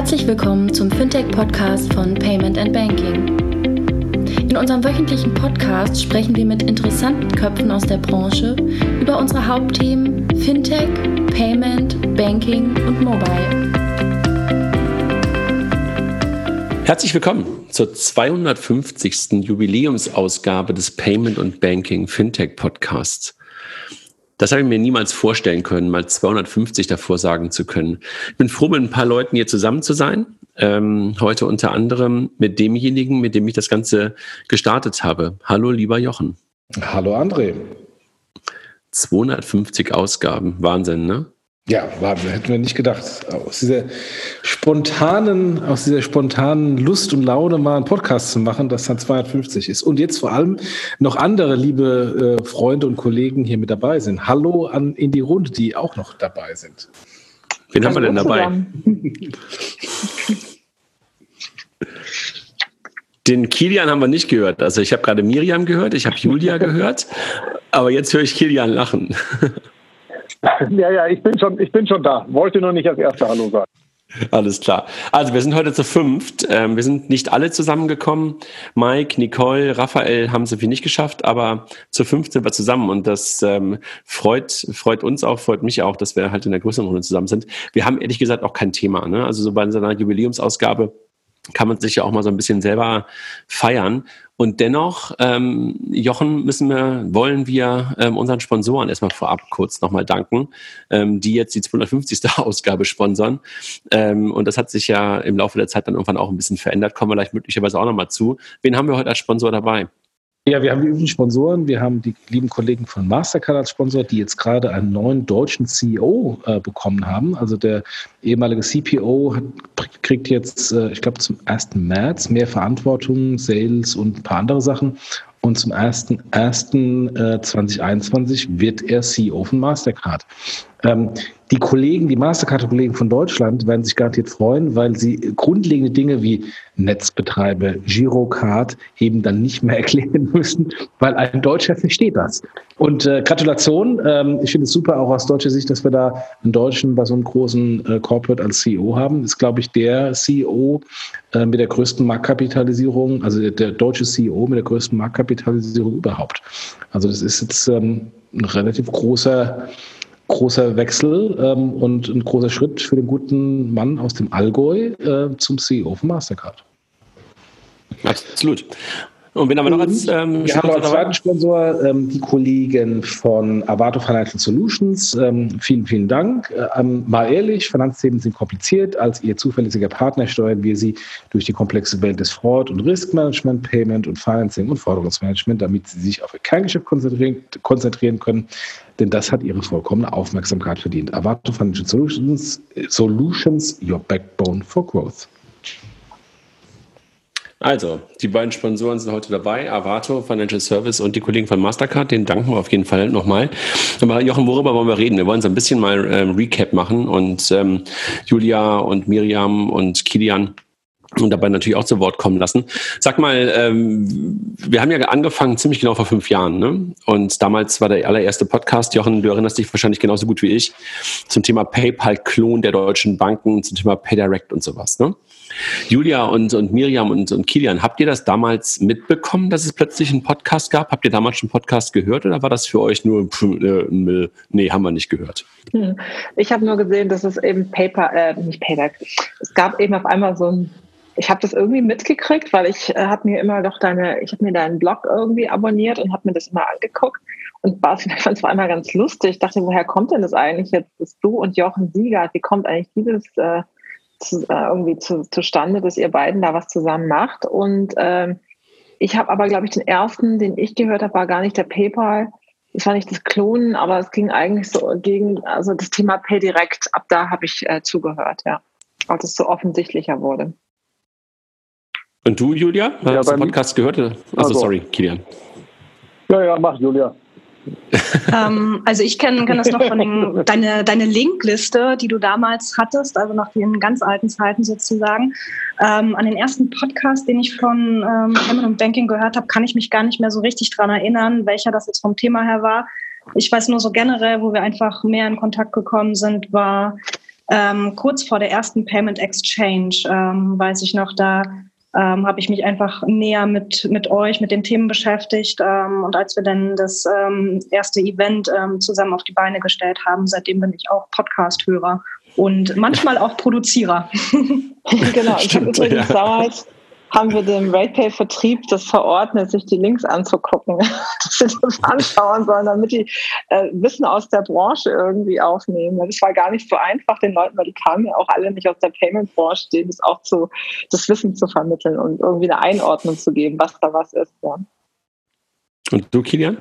Herzlich willkommen zum Fintech-Podcast von Payment and Banking. In unserem wöchentlichen Podcast sprechen wir mit interessanten Köpfen aus der Branche über unsere Hauptthemen Fintech, Payment, Banking und Mobile. Herzlich willkommen zur 250. Jubiläumsausgabe des Payment und Banking Fintech Podcasts. Das habe ich mir niemals vorstellen können, mal 250 davor sagen zu können. Ich bin froh, mit ein paar Leuten hier zusammen zu sein. Ähm, heute unter anderem mit demjenigen, mit dem ich das Ganze gestartet habe. Hallo, lieber Jochen. Hallo, André. 250 Ausgaben. Wahnsinn, ne? Ja, Wahnsinn, hätten wir nicht gedacht. Aus dieser spontanen, aus dieser spontanen Lust und Laune mal einen Podcast zu machen, das dann 250 ist. Und jetzt vor allem noch andere liebe äh, Freunde und Kollegen hier mit dabei sind. Hallo an in die Runde, die auch noch dabei sind. Wen haben wir denn dabei? Den Kilian haben wir nicht gehört. Also ich habe gerade Miriam gehört, ich habe Julia gehört, aber jetzt höre ich Kilian lachen. Ja, ja, ich bin schon, ich bin schon da. Wollte nur nicht als erster Hallo sagen. Alles klar. Also wir sind heute zu fünft. Ähm, wir sind nicht alle zusammengekommen. Mike, Nicole, Raphael haben es irgendwie nicht geschafft, aber zu fünft sind wir zusammen und das ähm, freut, freut uns auch, freut mich auch, dass wir halt in der größeren Runde zusammen sind. Wir haben ehrlich gesagt auch kein Thema. Ne? Also so bei so einer Jubiläumsausgabe kann man sich ja auch mal so ein bisschen selber feiern. Und dennoch, ähm, Jochen, müssen wir, wollen wir ähm, unseren Sponsoren erstmal vorab kurz nochmal danken, ähm, die jetzt die 250. Ausgabe sponsern. Ähm, und das hat sich ja im Laufe der Zeit dann irgendwann auch ein bisschen verändert. Kommen wir vielleicht möglicherweise auch nochmal zu. Wen haben wir heute als Sponsor dabei? Ja, wir haben die üblichen Sponsoren. Wir haben die lieben Kollegen von Mastercard als Sponsor, die jetzt gerade einen neuen deutschen CEO äh, bekommen haben. Also der ehemalige CPO hat, kriegt jetzt, äh, ich glaube, zum 1. März mehr Verantwortung, Sales und ein paar andere Sachen. Und zum 1.1.2021 äh, wird er CEO von Mastercard. Ähm, die Kollegen, die Mastercard-Kollegen von Deutschland werden sich garantiert freuen, weil sie grundlegende Dinge wie Netzbetreiber, Girocard eben dann nicht mehr erklären müssen, weil ein Deutscher versteht das. Und äh, Gratulation, ähm, ich finde es super auch aus deutscher Sicht, dass wir da einen Deutschen bei so einem großen äh, Corporate als CEO haben. Ist, glaube ich, der CEO äh, mit der größten Marktkapitalisierung, also der, der, deutsche CEO mit der größten Marktkapitalisierung überhaupt. Also das ist jetzt ähm, ein relativ großer großer Wechsel ähm, und ein großer Schritt für den guten Mann aus dem Allgäu äh, zum CEO von Mastercard. Absolut. Und wen haben wir noch als ähm, Wir haben als zweiten Sponsor ähm, die Kollegen von Avato Financial Solutions. Ähm, vielen, vielen Dank. Ähm, mal ehrlich, Finanzthemen sind kompliziert. Als Ihr zuverlässiger Partner steuern wir Sie durch die komplexe Welt des Fraud- und Riskmanagement, Payment und Financing und Forderungsmanagement, damit Sie sich auf Ihr Kerngeschäft konzentrieren, konzentrieren können. Denn das hat Ihre vollkommene Aufmerksamkeit verdient. Avato Financial Solutions, Solutions, your backbone for growth. Also, die beiden Sponsoren sind heute dabei, Avato, Financial Service und die Kollegen von Mastercard. Den danken wir auf jeden Fall nochmal. Aber Jochen, worüber wollen wir reden? Wir wollen so ein bisschen mal ähm, Recap machen und ähm, Julia und Miriam und Kilian und dabei natürlich auch zu Wort kommen lassen. Sag mal, ähm, wir haben ja angefangen ziemlich genau vor fünf Jahren, ne? Und damals war der allererste Podcast, Jochen, du erinnerst dich wahrscheinlich genauso gut wie ich, zum Thema PayPal-Klon der deutschen Banken, zum Thema PayDirect und sowas, ne? Julia und, und Miriam und, und Kilian, habt ihr das damals mitbekommen, dass es plötzlich einen Podcast gab? Habt ihr damals schon einen Podcast gehört oder war das für euch nur, äh, nee, haben wir nicht gehört? Ich habe nur gesehen, dass es eben Paper, äh, nicht Paper, es gab eben auf einmal so ein, ich habe das irgendwie mitgekriegt, weil ich äh, habe mir immer doch deine, ich habe mir deinen Blog irgendwie abonniert und habe mir das immer angeguckt und war, fand es vor einmal ganz lustig. Ich dachte, woher kommt denn das eigentlich jetzt, dass du und Jochen Sieger, wie kommt eigentlich dieses äh, zu, äh, irgendwie zu, zustande, dass ihr beiden da was zusammen macht. Und ähm, ich habe aber, glaube ich, den ersten, den ich gehört habe, war gar nicht der PayPal. Es war nicht das Klonen, aber es ging eigentlich so gegen also das Thema PayDirect. Ab da habe ich äh, zugehört, ja, als es so offensichtlicher wurde. Und du, Julia, hast ja, du den Podcast gehört? Also, also, sorry, Kilian. Ja, ja, mach, Julia ähm, also ich kenne kenn das noch von den, deine, deine Linkliste, die du damals hattest, also nach den ganz alten Zeiten sozusagen. Ähm, an den ersten Podcast, den ich von ähm, und Banking gehört habe, kann ich mich gar nicht mehr so richtig dran erinnern, welcher das jetzt vom Thema her war. Ich weiß nur so generell, wo wir einfach mehr in Kontakt gekommen sind, war ähm, kurz vor der ersten Payment Exchange, ähm, weiß ich noch, da ähm, habe ich mich einfach näher mit, mit euch, mit den Themen beschäftigt. Ähm, und als wir dann das ähm, erste Event ähm, zusammen auf die Beine gestellt haben, seitdem bin ich auch Podcast-Hörer und manchmal auch Produzierer. genau, ich habe übrigens ja. damals haben wir dem RatePay-Vertrieb das verordnet, sich die Links anzugucken, dass sie das anschauen sollen, damit die äh, Wissen aus der Branche irgendwie aufnehmen. Das war gar nicht so einfach den Leuten, weil die kamen ja auch alle nicht aus der Payment-Branche, denen das auch zu, das Wissen zu vermitteln und irgendwie eine Einordnung zu geben, was da was ist. Ja. Und du, Kilian?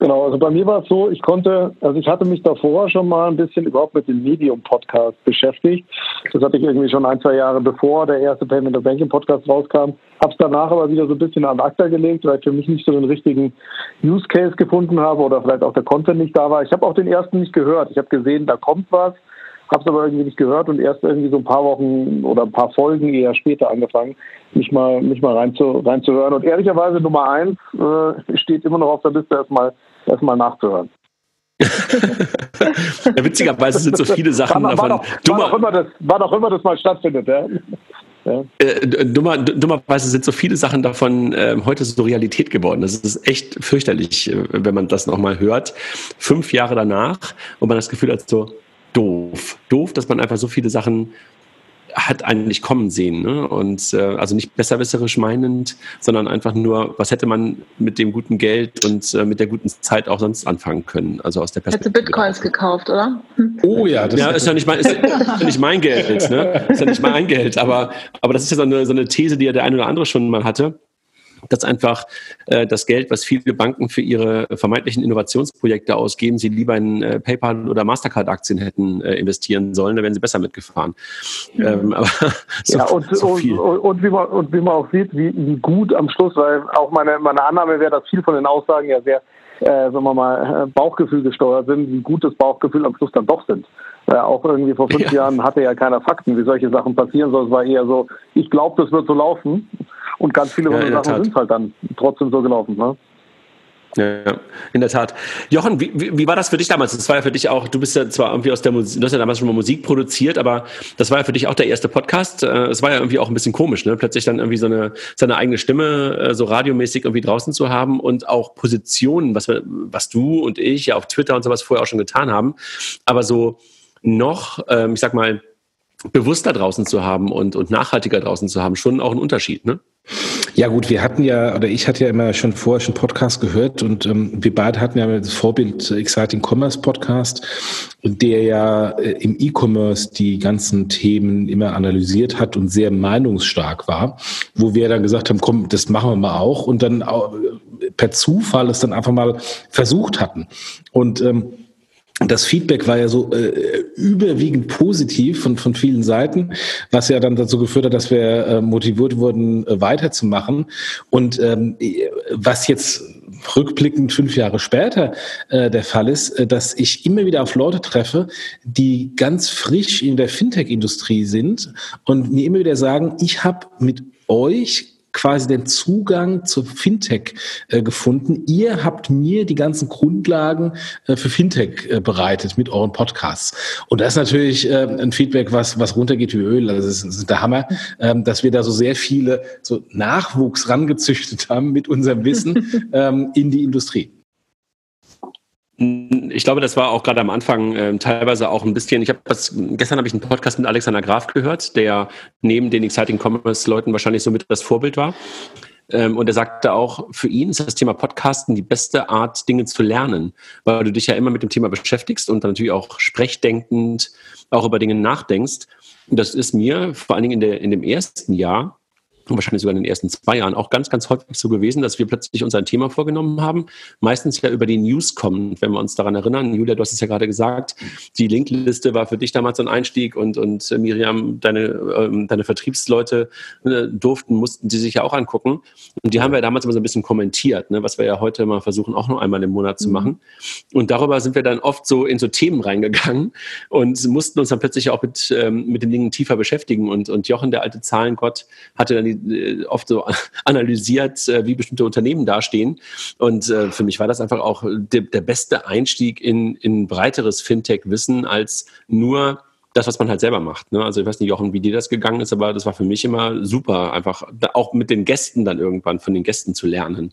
Genau, also bei mir war es so, ich konnte, also ich hatte mich davor schon mal ein bisschen überhaupt mit dem Medium-Podcast beschäftigt. Das hatte ich irgendwie schon ein, zwei Jahre bevor der erste Payment of Banking Podcast rauskam. Hab's danach aber wieder so ein bisschen an ACTA gelegt, weil ich für mich nicht so den richtigen Use Case gefunden habe oder vielleicht auch der Content nicht da war. Ich habe auch den ersten nicht gehört. Ich habe gesehen, da kommt was habe es aber irgendwie nicht gehört und erst irgendwie so ein paar Wochen oder ein paar Folgen eher später angefangen, mich mal, mich mal rein zu, reinzuhören. Und ehrlicherweise Nummer eins äh, steht immer noch auf der Liste, erstmal erstmal nachzuhören. ja, witzigerweise sind so viele Sachen war, davon. War doch, dummer, war, doch immer das, war doch immer das mal stattfindet, ja. Ja. Äh, dummer, dummerweise sind so viele Sachen davon äh, heute so Realität geworden. Das ist echt fürchterlich, äh, wenn man das nochmal hört. Fünf Jahre danach und man das Gefühl hat, so, doof. Doof, dass man einfach so viele Sachen hat eigentlich kommen sehen. Ne? Und äh, also nicht besserwisserisch meinend, sondern einfach nur, was hätte man mit dem guten Geld und äh, mit der guten Zeit auch sonst anfangen können. Also aus der Perspektive. Hätte Bitcoins gekauft, oder? Oh ja, das ja, ist ja nicht mein, ist ja nicht mein Geld. Ne? Ist ja nicht mein Geld. Aber, aber das ist ja so eine, so eine These, die ja der eine oder andere schon mal hatte dass einfach äh, das Geld, was viele Banken für ihre vermeintlichen Innovationsprojekte ausgeben, sie lieber in äh, PayPal oder Mastercard-Aktien hätten äh, investieren sollen, da wären sie besser mitgefahren. Mhm. Ähm, aber so, ja, und, so und, und, wie man, und wie man auch sieht, wie, wie gut am Schluss, weil auch meine, meine Annahme wäre, dass viel von den Aussagen ja sehr äh, sagen wir mal, Bauchgefühl gesteuert sind, wie gut das Bauchgefühl am Schluss dann doch sind. Äh, auch irgendwie vor fünf ja. Jahren hatte ja keiner Fakten, wie solche Sachen passieren, sondern es war eher so, ich glaube, das wird so laufen. Und ganz viele ja, von Sachen sind halt dann trotzdem so gelaufen. Ne? Ja, in der Tat. Jochen, wie, wie, wie, war das für dich damals? Das war ja für dich auch, du bist ja zwar irgendwie aus der Musik, du hast ja damals schon mal Musik produziert, aber das war ja für dich auch der erste Podcast. Äh, es war ja irgendwie auch ein bisschen komisch, ne? Plötzlich dann irgendwie so eine, seine eigene Stimme äh, so radiomäßig irgendwie draußen zu haben und auch Positionen, was, wir, was du und ich ja auf Twitter und sowas vorher auch schon getan haben. Aber so noch, ähm, ich sag mal, bewusster draußen zu haben und, und nachhaltiger draußen zu haben, schon auch ein Unterschied, ne? Ja gut, wir hatten ja, oder ich hatte ja immer schon vorher schon Podcast gehört und ähm, wir beide hatten ja das Vorbild Exciting Commerce Podcast, der ja äh, im E-Commerce die ganzen Themen immer analysiert hat und sehr meinungsstark war, wo wir dann gesagt haben, komm, das machen wir mal auch und dann auch, äh, per Zufall es dann einfach mal versucht hatten. Und ähm, das Feedback war ja so äh, überwiegend positiv von, von vielen Seiten, was ja dann dazu geführt hat, dass wir äh, motiviert wurden, äh, weiterzumachen. Und ähm, was jetzt rückblickend fünf Jahre später äh, der Fall ist, äh, dass ich immer wieder auf Leute treffe, die ganz frisch in der Fintech-Industrie sind und mir immer wieder sagen, ich habe mit euch quasi den Zugang zu Fintech äh, gefunden. Ihr habt mir die ganzen Grundlagen äh, für Fintech äh, bereitet mit euren Podcasts. Und das ist natürlich äh, ein Feedback, was, was runtergeht wie Öl. Also das ist, das ist der Hammer, ähm, dass wir da so sehr viele so Nachwuchs rangezüchtet haben mit unserem Wissen ähm, in die Industrie. Ich glaube, das war auch gerade am Anfang äh, teilweise auch ein bisschen. Ich habe das gestern habe ich einen Podcast mit Alexander Graf gehört, der neben den Exciting Commerce Leuten wahrscheinlich somit das Vorbild war. Ähm, und er sagte auch, für ihn ist das Thema Podcasten die beste Art, Dinge zu lernen, weil du dich ja immer mit dem Thema beschäftigst und dann natürlich auch sprechdenkend auch über Dinge nachdenkst. Und das ist mir vor allen Dingen in, der, in dem ersten Jahr wahrscheinlich sogar in den ersten zwei Jahren auch ganz, ganz häufig so gewesen, dass wir plötzlich uns ein Thema vorgenommen haben, meistens ja über die News kommen, wenn wir uns daran erinnern. Julia, du hast es ja gerade gesagt, die Linkliste war für dich damals ein Einstieg und, und äh, Miriam, deine, ähm, deine Vertriebsleute äh, durften, mussten die sich ja auch angucken. Und die haben wir damals immer so ein bisschen kommentiert, ne, was wir ja heute mal versuchen, auch nur einmal im Monat zu mhm. machen. Und darüber sind wir dann oft so in so Themen reingegangen und mussten uns dann plötzlich auch mit, ähm, mit den Dingen tiefer beschäftigen. Und, und Jochen, der alte Zahlengott, hatte dann die oft so analysiert, äh, wie bestimmte Unternehmen dastehen. Und äh, für mich war das einfach auch de der beste Einstieg in, in breiteres Fintech-Wissen als nur das, was man halt selber macht. Ne? Also ich weiß nicht, Jochen, wie dir das gegangen ist, aber das war für mich immer super, einfach auch mit den Gästen dann irgendwann von den Gästen zu lernen.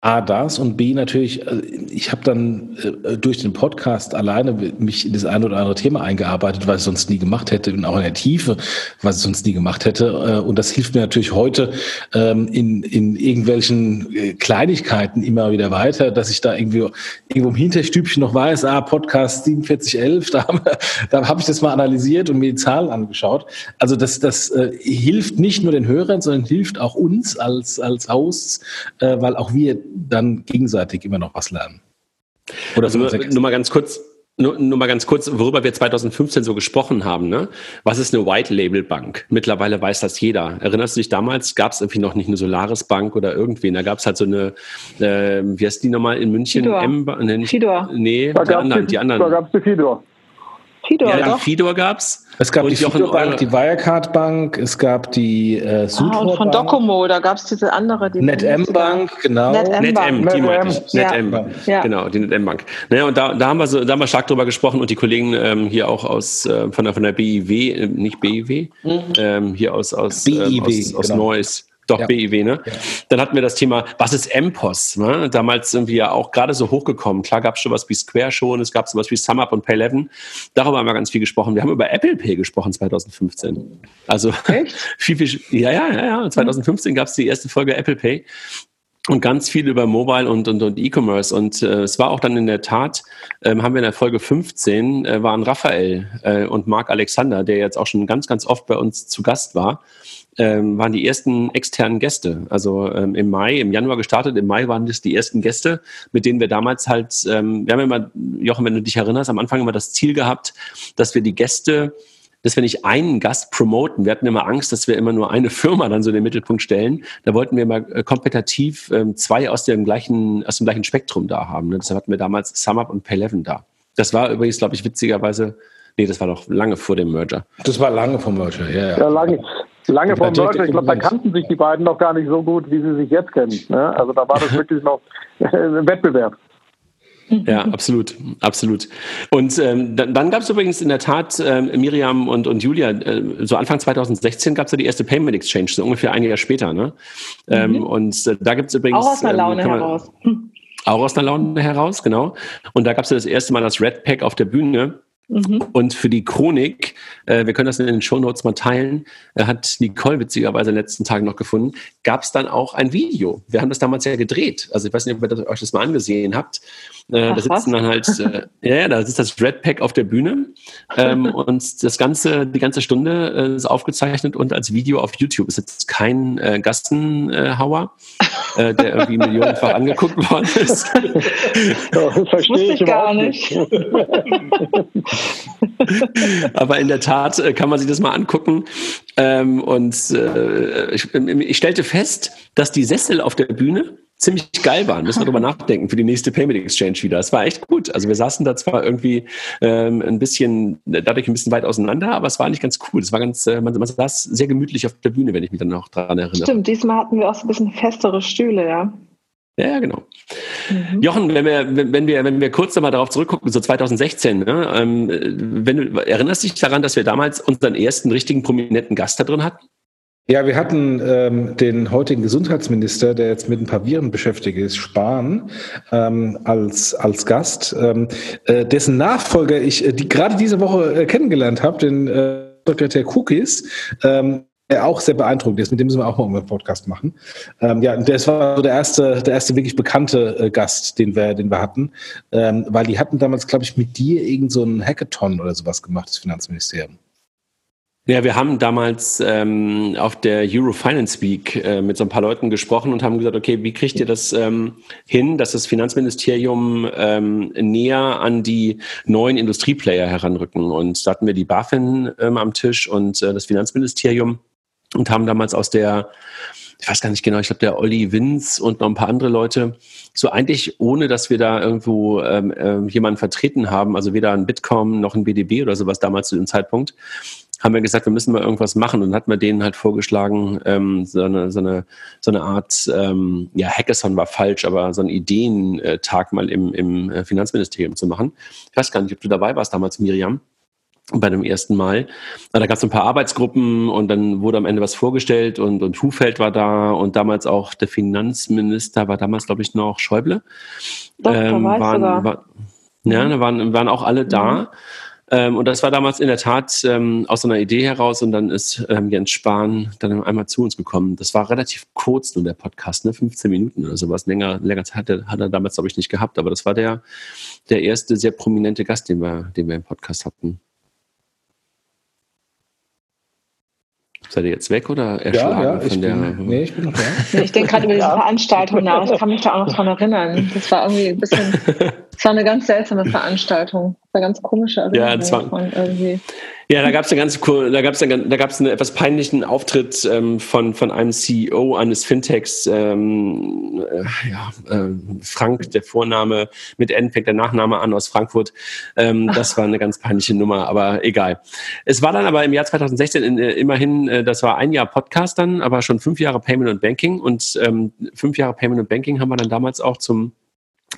A, das und B, natürlich, äh, ich habe dann äh, durch den Podcast alleine mich in das eine oder andere Thema eingearbeitet, was ich sonst nie gemacht hätte und auch in der Tiefe, was ich sonst nie gemacht hätte. Äh, und das hilft mir natürlich heute ähm, in, in irgendwelchen Kleinigkeiten immer wieder weiter, dass ich da irgendwie irgendwo im Hinterstübchen noch weiß, ah, Podcast 4711, da, haben da habe ich das mal analysiert und mir die Zahlen angeschaut. Also das, das äh, hilft nicht nur den Hörern, sondern hilft auch uns als, als Hosts, äh, weil auch wir dann gegenseitig immer noch was lernen. Oder also nur, nur mal ganz kurz, nur, nur mal ganz kurz, worüber wir 2015 so gesprochen haben. Ne? Was ist eine White Label Bank? Mittlerweile weiß das jeder. Erinnerst du dich damals? Gab es irgendwie noch nicht eine Solaris Bank oder irgendwen? Da gab es halt so eine, äh, wie heißt die nochmal in München? Fidor. M nee, Fidor. Nee, die anderen, die anderen. Da gab es die Fidor. Fidor, ja, doch. Fidor gab's. Es gab und die Fidor Bank, die Wirecard Bank, es gab die äh, Sudor ah, und von Docomo, da gab es diese andere. Die NetM Bank, genau. NetM, NetM die meinte ich. NetM Bank. Ja. Genau, die NetM Bank. Naja, und da, da, haben wir so, da haben wir stark drüber gesprochen und die Kollegen ähm, hier auch aus äh, von der von der BIW, äh, nicht BIW, mhm. ähm, hier aus aus, BIW, ähm, aus, aus genau. Neuss doch, ja. BIW, ne? Ja. Dann hatten wir das Thema, was ist MPOS? Ne? Damals sind wir ja auch gerade so hochgekommen. Klar gab es schon was wie Square schon, es gab sowas wie SumUp und Pay11. Darüber haben wir ganz viel gesprochen. Wir haben über Apple Pay gesprochen 2015. Also Echt? viel, viel, ja, ja, ja, ja. 2015 gab es die erste Folge Apple Pay und ganz viel über Mobile und, und, und E-Commerce. Und äh, es war auch dann in der Tat, ähm, haben wir in der Folge 15, äh, waren Raphael äh, und Marc Alexander, der jetzt auch schon ganz, ganz oft bei uns zu Gast war ähm, waren die ersten externen Gäste. Also ähm, im Mai, im Januar gestartet, im Mai waren das die ersten Gäste, mit denen wir damals halt, ähm, wir haben immer, Jochen, wenn du dich erinnerst, am Anfang immer das Ziel gehabt, dass wir die Gäste dass wir nicht einen Gast promoten. Wir hatten immer Angst, dass wir immer nur eine Firma dann so in den Mittelpunkt stellen. Da wollten wir immer äh, kompetitiv ähm, zwei aus dem gleichen, aus dem gleichen Spektrum da haben. Ne? Deshalb hatten wir damals SumUp und Pay11 da. Das war übrigens, glaube ich, witzigerweise, nee, das war doch lange vor dem Merger. Das war lange vor Merger, ja, ja. Ja, lange. Lange vor Merger, ich glaube, da kannten sich die beiden noch gar nicht so gut, wie sie sich jetzt kennen. Ne? Also da war das wirklich noch ein Wettbewerb. Ja, absolut, absolut. Und ähm, dann, dann gab es übrigens in der Tat äh, Miriam und, und Julia, äh, so Anfang 2016 gab es ja die erste Payment Exchange, so ungefähr ein Jahr später. Ne? Ähm, mhm. und äh, da gibt es übrigens... Auch aus einer ähm, Laune ähm, man, heraus. Auch aus einer Laune heraus, genau. Und da gab es ja das erste Mal das Red Pack auf der Bühne. Mhm. Und für die Chronik, äh, wir können das in den Show Notes mal teilen, äh, hat Nicole witzigerweise in den letzten Tagen noch gefunden, gab es dann auch ein Video. Wir haben das damals ja gedreht. Also ich weiß nicht, ob ihr das, euch das mal angesehen habt. Äh, Ach, da sitzen was? dann halt, äh, ja, da sitzt das Red Pack auf der Bühne ähm, und das ganze, die ganze Stunde äh, ist aufgezeichnet und als Video auf YouTube. Ist jetzt kein äh, Gassenhauer, äh, der irgendwie millionenfach angeguckt worden ist. das verstehe ich, ich gar nicht. Aber in der Tat äh, kann man sich das mal angucken. Ähm, und äh, ich, ich stellte fest, dass die Sessel auf der Bühne ziemlich geil waren. Müssen wir drüber nachdenken für die nächste Payment Exchange wieder. Es war echt gut. Also wir saßen da zwar irgendwie ähm, ein bisschen, dadurch ein bisschen weit auseinander, aber es war eigentlich ganz cool. Es war ganz, äh, man, man saß sehr gemütlich auf der Bühne, wenn ich mich dann noch daran erinnere. Stimmt, diesmal hatten wir auch so ein bisschen festere Stühle, ja. Ja, genau. Mhm. Jochen, wenn wir, wenn wir, wenn wir kurz nochmal darauf zurückgucken, so 2016, ne, ähm, wenn du erinnerst dich daran, dass wir damals unseren ersten richtigen prominenten Gast da drin hatten? Ja, wir hatten ähm, den heutigen Gesundheitsminister, der jetzt mit ein paar Viren beschäftigt ist, Spahn, ähm, als, als Gast, ähm, äh, dessen Nachfolger ich äh, die gerade diese Woche äh, kennengelernt habe, den äh, Sekretär Cookies, ähm, der auch sehr beeindruckend ist. Mit dem müssen wir auch mal einen Podcast machen. Ähm, ja, das war so der erste, der erste wirklich bekannte äh, Gast, den wir, den wir hatten, ähm, weil die hatten damals, glaube ich, mit dir irgend so einen Hackathon oder sowas gemacht, das Finanzministerium. Ja, wir haben damals ähm, auf der Eurofinance Week äh, mit so ein paar Leuten gesprochen und haben gesagt, okay, wie kriegt ihr das ähm, hin, dass das Finanzministerium ähm, näher an die neuen Industrieplayer heranrücken? Und da hatten wir die BaFin ähm, am Tisch und äh, das Finanzministerium und haben damals aus der, ich weiß gar nicht genau, ich glaube der Olli Winz und noch ein paar andere Leute, so eigentlich ohne, dass wir da irgendwo ähm, äh, jemanden vertreten haben, also weder ein Bitkom noch ein BDB oder sowas damals zu dem Zeitpunkt, haben wir gesagt, wir müssen mal irgendwas machen und hat man denen halt vorgeschlagen, ähm, so, eine, so, eine, so eine Art, ähm, ja, Hackathon war falsch, aber so einen Ideentag mal im, im äh, Finanzministerium zu machen. Ich weiß gar nicht, ob du dabei warst damals, Miriam bei dem ersten Mal. Da gab es ein paar Arbeitsgruppen und dann wurde am Ende was vorgestellt und, und Hufeld war da und damals auch der Finanzminister war damals, glaube ich, noch Schäuble. Doch, ähm, waren, war, ja, da waren, waren auch alle da. Mhm. Ähm, und das war damals in der Tat ähm, aus einer Idee heraus und dann ist ähm, Jens Spahn dann einmal zu uns gekommen. Das war relativ kurz nur der Podcast, ne? 15 Minuten oder sowas. Länger, länger Zeit hat er, hat er damals, glaube ich, nicht gehabt, aber das war der, der erste sehr prominente Gast, den wir, den wir im Podcast hatten. Seid ihr jetzt weg oder erschlagen ja, ja, von der? Bin, nee, ich bin noch da. Ich denke gerade über diese Veranstaltung nach. Ich kann mich da auch noch dran erinnern. Das war irgendwie ein bisschen, das war eine ganz seltsame Veranstaltung. Das war ganz komische Erinnerung ja, das war, von irgendwie. Ja, da gab es eine ganz da gab es da gab es einen etwas peinlichen Auftritt ähm, von von einem CEO eines Fintechs, ähm, äh, ja, äh, Frank, der Vorname mit N fängt der Nachname an aus Frankfurt. Ähm, das war eine ganz peinliche Nummer, aber egal. Es war dann aber im Jahr 2016 in, äh, immerhin, äh, das war ein Jahr Podcast dann, aber schon fünf Jahre Payment und Banking und ähm, fünf Jahre Payment und Banking haben wir dann damals auch zum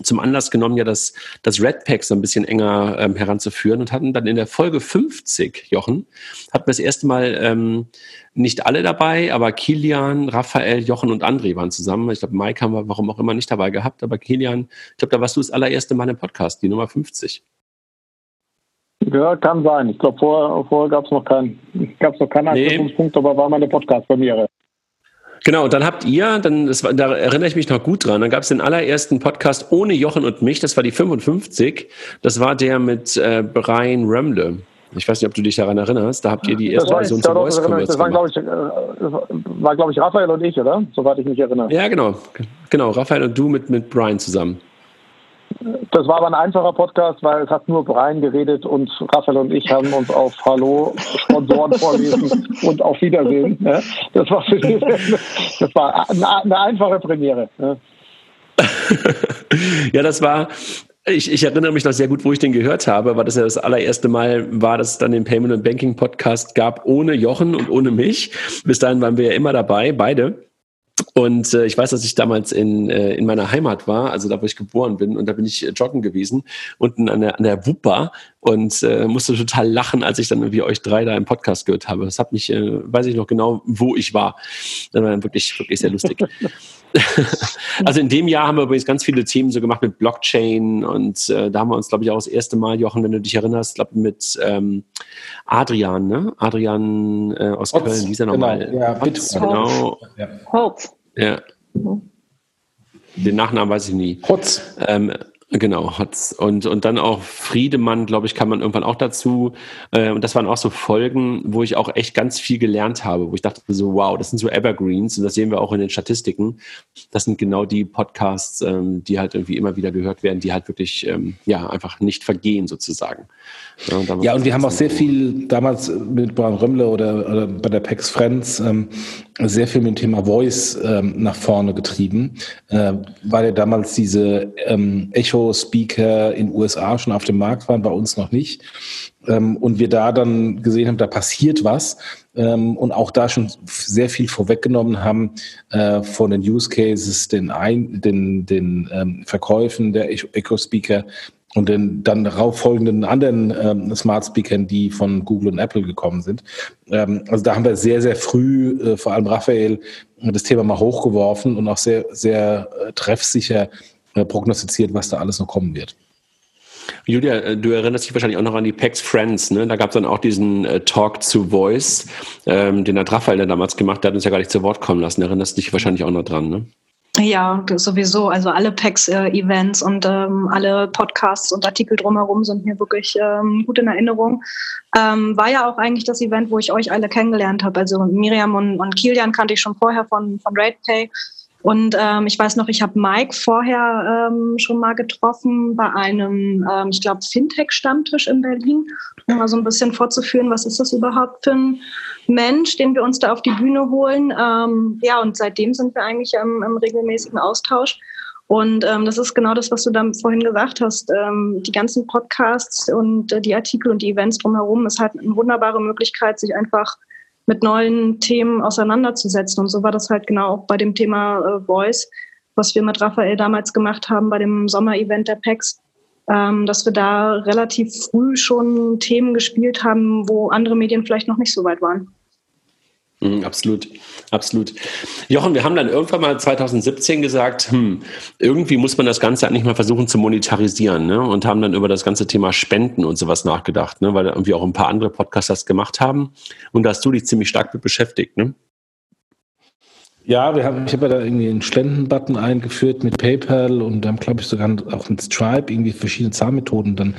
zum Anlass genommen, ja das, das Red Pack so ein bisschen enger ähm, heranzuführen und hatten dann in der Folge 50, Jochen, hatten wir das erste Mal ähm, nicht alle dabei, aber Kilian, Raphael, Jochen und André waren zusammen. Ich glaube, Mike haben wir warum auch immer nicht dabei gehabt, aber Kilian, ich glaube, da warst du das allererste Mal im Podcast, die Nummer 50. Ja, kann sein. Ich glaube, vorher, vorher gab es noch keinen gab's noch keinen Anknüpfungspunkt, nee. aber war meine Podcast-Premiere. Genau, und dann habt ihr, dann, das war, da erinnere ich mich noch gut dran, dann gab es den allerersten Podcast ohne Jochen und mich, das war die 55, das war der mit äh, Brian Römle. Ich weiß nicht, ob du dich daran erinnerst, da habt ihr die erste Version zu Voice Commerce Das waren, glaube ich, äh, war, glaube ich, Raphael und ich, oder? Soweit ich mich erinnere. Ja, genau. Genau, Raphael und du mit, mit Brian zusammen. Das war aber ein einfacher Podcast, weil es hat nur Brian geredet und Raphael und ich haben uns auf Hallo, Sponsoren vorlesen und auf Wiedersehen. Das war, für die, das war eine, einfache Premiere. ja, das war, ich, ich, erinnere mich noch sehr gut, wo ich den gehört habe, weil das ja das allererste Mal war, dass es dann den Payment and Banking Podcast gab, ohne Jochen und ohne mich. Bis dahin waren wir ja immer dabei, beide. Und äh, ich weiß, dass ich damals in, äh, in meiner Heimat war, also da, wo ich geboren bin, und da bin ich äh, joggen gewesen, unten an der, an der Wupper und äh, musste total lachen, als ich dann irgendwie euch drei da im Podcast gehört habe. Das hat mich, äh, weiß ich noch genau, wo ich war. Das war wirklich, wirklich sehr lustig. also in dem Jahr haben wir übrigens ganz viele Themen so gemacht mit Blockchain und äh, da haben wir uns, glaube ich, auch das erste Mal, Jochen, wenn du dich erinnerst, glaube mit ähm, Adrian, ne? Adrian äh, aus Hotz, Köln, wie ist er nochmal? Genau, ja, Hotz, genau. Ja. Ja. Den Nachnamen weiß ich nie. Hotz. Ähm, Genau, hat's. Und, und dann auch Friedemann, glaube ich, kann man irgendwann auch dazu. Äh, und das waren auch so Folgen, wo ich auch echt ganz viel gelernt habe, wo ich dachte so, wow, das sind so Evergreens und das sehen wir auch in den Statistiken. Das sind genau die Podcasts, ähm, die halt irgendwie immer wieder gehört werden, die halt wirklich, ähm, ja, einfach nicht vergehen sozusagen. Ja, und, ja, und wir haben auch sehr viel damals mit Brian Römmle oder, oder bei der PEX Friends ähm, sehr viel mit dem Thema Voice ähm, nach vorne getrieben, äh, weil ja damals diese ähm, Echo-Speaker in USA schon auf dem Markt waren, bei uns noch nicht. Ähm, und wir da dann gesehen haben, da passiert was ähm, und auch da schon sehr viel vorweggenommen haben äh, von den Use Cases, den, Ein den, den ähm, Verkäufen der Echo-Speaker und den dann darauf folgenden anderen ähm, Smart Speakern, die von Google und Apple gekommen sind. Ähm, also da haben wir sehr, sehr früh, äh, vor allem Raphael, das Thema mal hochgeworfen und auch sehr, sehr äh, treffsicher äh, prognostiziert, was da alles noch kommen wird. Julia, äh, du erinnerst dich wahrscheinlich auch noch an die PAX Friends, ne? Da gab es dann auch diesen äh, Talk to Voice, ähm, den hat Raphael damals gemacht, der hat uns ja gar nicht zu Wort kommen lassen. Erinnerst dich wahrscheinlich auch noch dran, ne? Ja, sowieso. Also alle PAX-Events und ähm, alle Podcasts und Artikel drumherum sind mir wirklich ähm, gut in Erinnerung. Ähm, war ja auch eigentlich das Event, wo ich euch alle kennengelernt habe. Also Miriam und, und Kilian kannte ich schon vorher von, von RatePay. Und ähm, ich weiß noch, ich habe Mike vorher ähm, schon mal getroffen bei einem, ähm, ich glaube, Fintech-Stammtisch in Berlin, um mal so ein bisschen vorzuführen, was ist das überhaupt für ein Mensch, den wir uns da auf die Bühne holen. Ähm, ja, und seitdem sind wir eigentlich im, im regelmäßigen Austausch. Und ähm, das ist genau das, was du dann vorhin gesagt hast. Ähm, die ganzen Podcasts und äh, die Artikel und die Events drumherum ist halt eine wunderbare Möglichkeit, sich einfach mit neuen Themen auseinanderzusetzen. Und so war das halt genau auch bei dem Thema äh, Voice, was wir mit Raphael damals gemacht haben bei dem Sommer-Event der PEX, ähm, dass wir da relativ früh schon Themen gespielt haben, wo andere Medien vielleicht noch nicht so weit waren. Mhm, absolut, absolut. Jochen, wir haben dann irgendwann mal 2017 gesagt, hm, irgendwie muss man das Ganze eigentlich mal versuchen zu monetarisieren, ne? Und haben dann über das ganze Thema Spenden und sowas nachgedacht, ne? Weil irgendwie auch ein paar andere Podcasts das gemacht haben. Und da hast du dich ziemlich stark mit beschäftigt, ne? Ja, wir haben, ich habe ja da irgendwie einen Spendenbutton eingeführt mit PayPal und haben, glaube ich, sogar auch mit Stripe irgendwie verschiedene Zahlmethoden dann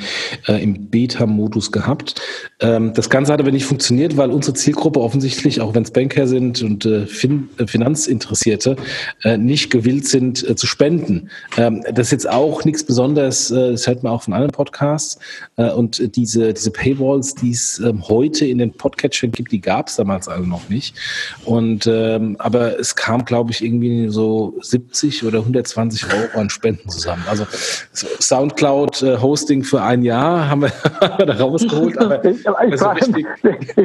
äh, im Beta-Modus gehabt. Ähm, das Ganze hat aber nicht funktioniert, weil unsere Zielgruppe offensichtlich, auch wenn es Banker sind und äh, fin äh, Finanzinteressierte, äh, nicht gewillt sind äh, zu spenden. Ähm, das ist jetzt auch nichts Besonderes, äh, das hört man auch von anderen Podcasts. Und diese, diese Paywalls, die es ähm, heute in den Podcatchern gibt, die gab es damals also noch nicht. Und ähm, aber es kam, glaube ich, irgendwie so 70 oder 120 Euro an Spenden zusammen. Also Soundcloud-Hosting für ein Jahr haben wir, da rausgeholt. Aber ich, ich frage mich,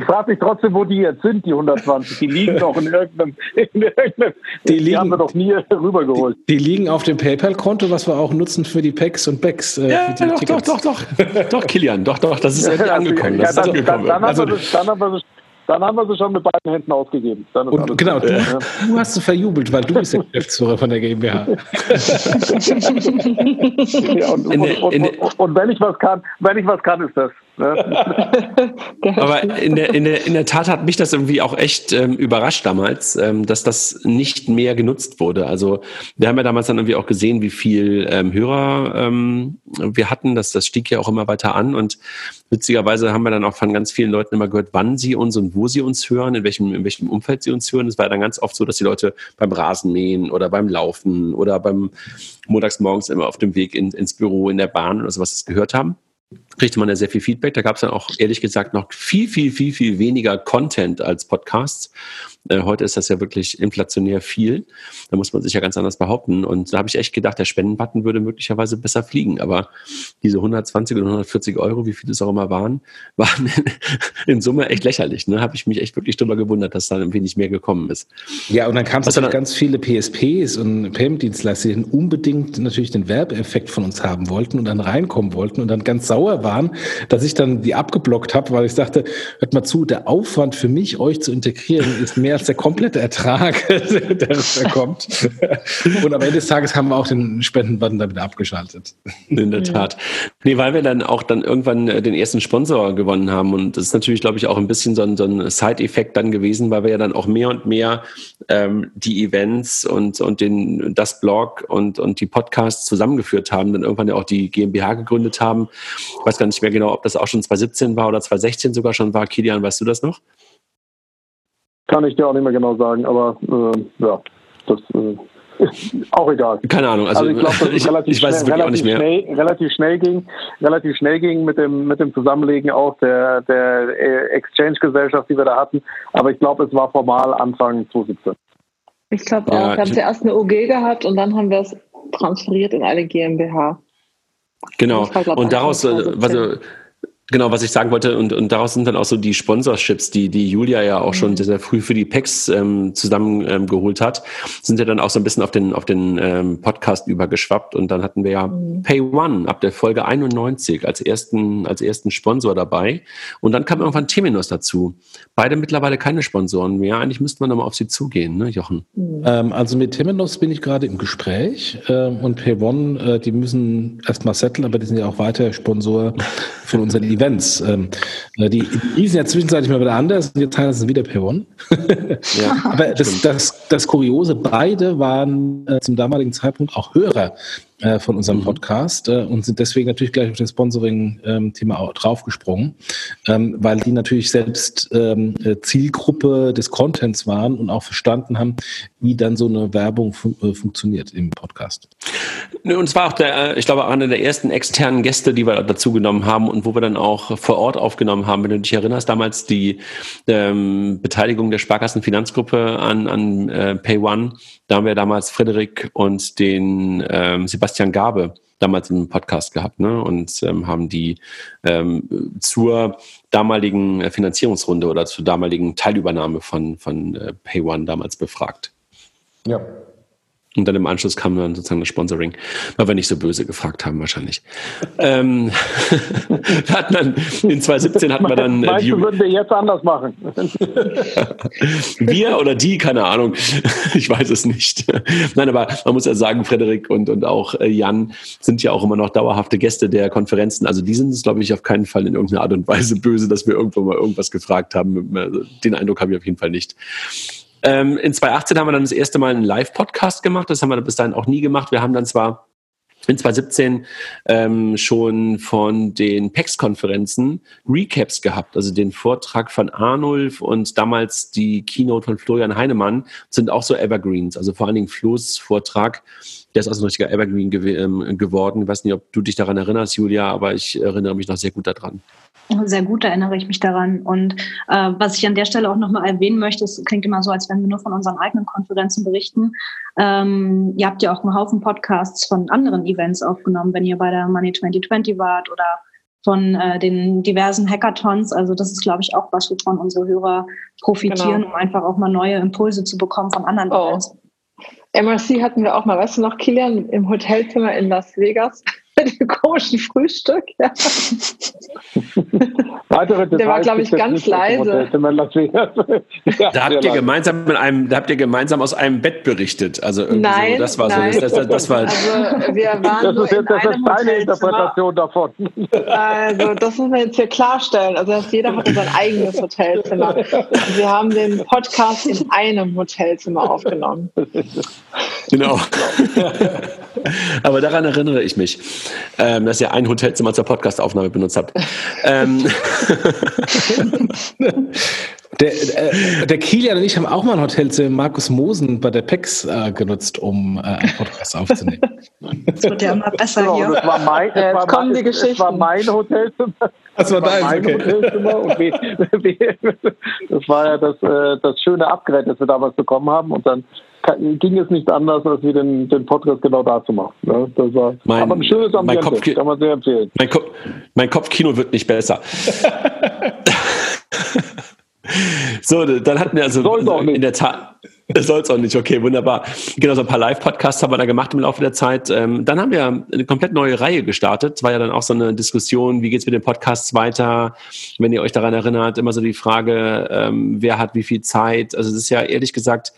frag mich trotzdem, wo die jetzt sind, die 120. Die liegen doch in irgendeinem, in irgendeinem die, liegen, die haben wir doch nie rübergeholt. Die, die liegen auf dem PayPal-Konto, was wir auch nutzen für die Packs und Backs. Äh, ja, doch, doch, doch, doch, doch, Kilian, doch, doch, das ist ja, angekommen. Das ja, dann, ist angekommen. Dann, dann, also, dann, haben wir, dann haben wir sie schon mit beiden Händen ausgegeben. und genau, du, ja. du, hast sie verjubelt, weil du bist der Geschäftsführer von der GmbH. ja, und, und, und, und, wenn ich was kann, wenn ich was kann, ist das. Ne? Aber in der, in, der, in der Tat hat mich das irgendwie auch echt ähm, überrascht damals, ähm, dass das nicht mehr genutzt wurde. Also wir haben ja damals dann irgendwie auch gesehen, wie viel ähm, Hörer ähm, wir hatten. Das, das stieg ja auch immer weiter an. Und witzigerweise haben wir dann auch von ganz vielen Leuten immer gehört, wann sie uns und wo sie uns hören, in welchem, in welchem Umfeld sie uns hören. Es war dann ganz oft so, dass die Leute beim Rasenmähen oder beim Laufen oder beim montags morgens immer auf dem Weg in, ins Büro, in der Bahn oder sowas gehört haben kriegte man ja sehr viel Feedback. Da gab es dann auch ehrlich gesagt noch viel, viel, viel, viel weniger Content als Podcasts. Äh, heute ist das ja wirklich inflationär viel. Da muss man sich ja ganz anders behaupten. Und da habe ich echt gedacht, der Spendenbutton würde möglicherweise besser fliegen. Aber diese 120 oder 140 Euro, wie viele es auch immer waren, waren in Summe echt lächerlich. Ne? Habe ich mich echt wirklich drüber gewundert, dass da ein wenig mehr gekommen ist. Ja, und dann kam es natürlich ganz viele PSPs und Payment-Dienstleister, die unbedingt natürlich den Werbeeffekt von uns haben wollten und dann reinkommen wollten und dann ganz sauer waren, dass ich dann die abgeblockt habe, weil ich sagte, hört mal zu, der Aufwand für mich, euch zu integrieren, ist mehr als der komplette Ertrag, der da kommt. Und am Ende des Tages haben wir auch den Spendenbutton wieder abgeschaltet. In der Tat. Nee, weil wir dann auch dann irgendwann äh, den ersten Sponsor gewonnen haben. Und das ist natürlich, glaube ich, auch ein bisschen so ein, so ein Side-Effekt dann gewesen, weil wir ja dann auch mehr und mehr ähm, die Events und, und den, das Blog und, und die Podcasts zusammengeführt haben, dann irgendwann ja auch die GmbH gegründet haben. Ich weiß gar nicht mehr genau, ob das auch schon 2017 war oder 2016 sogar schon war. Kilian, weißt du das noch? Kann ich dir auch nicht mehr genau sagen, aber äh, ja, das äh, ist auch egal. Keine Ahnung, also, also ich glaube, dass es relativ, ich, weiß schnell, relativ, schnell, relativ schnell ging, relativ schnell ging mit dem mit dem Zusammenlegen auch der der äh, Exchange-Gesellschaft, die wir da hatten. Aber ich glaube, es war formal Anfang 2017. Ich glaube auch. Ja, wir haben zuerst eine OG gehabt und dann haben wir es transferiert in eine GmbH. Genau. Und daraus, äh, was, Genau, was ich sagen wollte, und, und daraus sind dann auch so die Sponsorships, die, die Julia ja auch mhm. schon sehr, sehr früh für die PECs ähm, zusammengeholt ähm, hat, sind ja dann auch so ein bisschen auf den, auf den ähm, Podcast übergeschwappt. Und dann hatten wir ja mhm. Pay One ab der Folge 91 als ersten, als ersten Sponsor dabei. Und dann kam irgendwann Temenos dazu. Beide mittlerweile keine Sponsoren mehr. Eigentlich müsste man nochmal auf sie zugehen, ne, Jochen? Mhm. Ähm, also mit Temenos bin ich gerade im Gespräch. Ähm, und Pay One, äh, die müssen erstmal setteln, aber die sind ja auch weiter Sponsor von unseren Events. Ähm, äh, die, die sind ja zwischenzeitlich mal wieder anders und jetzt heißen sie wieder per One. ja, Aber das, das, das Kuriose, beide waren äh, zum damaligen Zeitpunkt auch Hörer äh, von unserem mhm. Podcast äh, und sind deswegen natürlich gleich auf das Sponsoring-Thema ähm, draufgesprungen, ähm, weil die natürlich selbst ähm, äh, Zielgruppe des Contents waren und auch verstanden haben, wie dann so eine Werbung fun äh, funktioniert im Podcast. Und es war auch der, ich glaube, einer der ersten externen Gäste, die wir dazu genommen haben und wo wir dann auch vor Ort aufgenommen haben. Wenn du dich erinnerst, damals die ähm, Beteiligung der Sparkassenfinanzgruppe an, an äh, Pay One, da haben wir damals Frederik und den ähm, Sebastian Gabe damals im Podcast gehabt ne? und ähm, haben die ähm, zur damaligen Finanzierungsrunde oder zur damaligen Teilübernahme von, von äh, Pay One damals befragt. Ja, und dann im Anschluss kam dann sozusagen das Sponsoring, weil wir nicht so böse gefragt haben wahrscheinlich. ähm, hatten dann, in 2017 hatten wir dann... Äh, Meinst du, würden wir jetzt anders machen? wir oder die, keine Ahnung. ich weiß es nicht. Nein, aber man muss ja sagen, Frederik und, und auch äh, Jan sind ja auch immer noch dauerhafte Gäste der Konferenzen. Also die sind es, glaube ich, auf keinen Fall in irgendeiner Art und Weise böse, dass wir irgendwo mal irgendwas gefragt haben. Den Eindruck habe ich auf jeden Fall nicht. Ähm, in 2018 haben wir dann das erste Mal einen Live-Podcast gemacht. Das haben wir bis dahin auch nie gemacht. Wir haben dann zwar in 2017 ähm, schon von den PEX-Konferenzen Recaps gehabt, also den Vortrag von Arnulf und damals die Keynote von Florian Heinemann sind auch so Evergreens, also vor allen Dingen Flo's Vortrag, der ist also ein richtiger Evergreen gew ähm, geworden. Ich weiß nicht, ob du dich daran erinnerst, Julia, aber ich erinnere mich noch sehr gut daran. Sehr gut erinnere ich mich daran. Und äh, was ich an der Stelle auch nochmal erwähnen möchte, es klingt immer so, als wenn wir nur von unseren eigenen Konferenzen berichten. Ähm, ihr habt ja auch einen Haufen Podcasts von anderen Events aufgenommen, wenn ihr bei der Money 2020 wart oder von äh, den diversen Hackathons. Also das ist, glaube ich, auch was, wovon unsere Hörer profitieren, genau. um einfach auch mal neue Impulse zu bekommen von anderen oh. Events. MRC hatten wir auch mal, weißt du noch, Kilian, im Hotelzimmer in Las Vegas mit dem komischen Frühstück. Ja. Der war, glaube ich, ganz leise. ja, da habt ihr gemeinsam mit einem, da habt ihr gemeinsam aus einem Bett berichtet. Also nein, so, das war nein. so. Das, das, das war also wir waren das ist, jetzt, das ist deine Interpretation davon. Also das müssen wir jetzt hier klarstellen. Also jeder hatte sein eigenes Hotelzimmer. Wir haben den Podcast in einem Hotelzimmer aufgenommen. Genau. Aber daran erinnere ich mich ähm, dass ihr ein Hotelzimmer zur Podcastaufnahme benutzt habt. ähm. Der, äh, der Kilian und ich haben auch mal ein Hotelzimmer Markus Mosen bei der PEX äh, genutzt, um äh, einen Podcast aufzunehmen. Das wird ja immer besser genau, hier. Das war mein, das war kommen mein, die Geschichten. Das war mein Hotelzimmer. Das war, das war mein okay. Hotelzimmer. Und wie, wie, das war ja das, äh, das schöne Upgrade, das wir damals bekommen haben. Und dann ging es nicht anders, als wir den, den Podcast genau dazu machen. Ne? Das war, mein, aber ein schönes Ambiente, Kopf, kann man sehr empfehlen. Mein, Ko mein Kopfkino wird nicht besser. so, dann hatten wir also in der Tat. Soll es auch nicht, okay, wunderbar. Genau, so ein paar Live-Podcasts haben wir da gemacht im Laufe der Zeit. Ähm, dann haben wir eine komplett neue Reihe gestartet. Es war ja dann auch so eine Diskussion, wie geht es mit den Podcasts weiter? Wenn ihr euch daran erinnert, immer so die Frage, ähm, wer hat wie viel Zeit? Also es ist ja ehrlich gesagt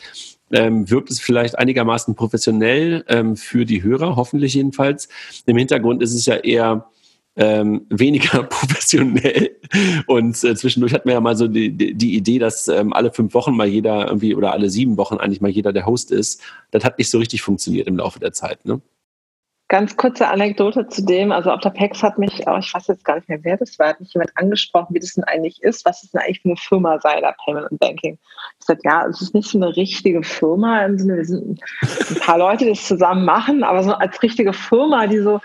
ähm, wirkt es vielleicht einigermaßen professionell ähm, für die Hörer, hoffentlich jedenfalls. Im Hintergrund ist es ja eher ähm, weniger professionell. Und äh, zwischendurch hatten wir ja mal so die, die Idee, dass ähm, alle fünf Wochen mal jeder irgendwie oder alle sieben Wochen eigentlich mal jeder der Host ist. Das hat nicht so richtig funktioniert im Laufe der Zeit. Ne? Ganz kurze Anekdote zu dem, also auf der PEX hat mich, auch, ich weiß jetzt gar nicht mehr, wer das war, hat mich jemand angesprochen, wie das denn eigentlich ist, was ist denn eigentlich für eine Firma sei da Payment and Banking. Ich sagte, ja, es ist nicht so eine richtige Firma im Sinne, wir sind ein paar Leute, die das zusammen machen, aber so als richtige Firma, die so,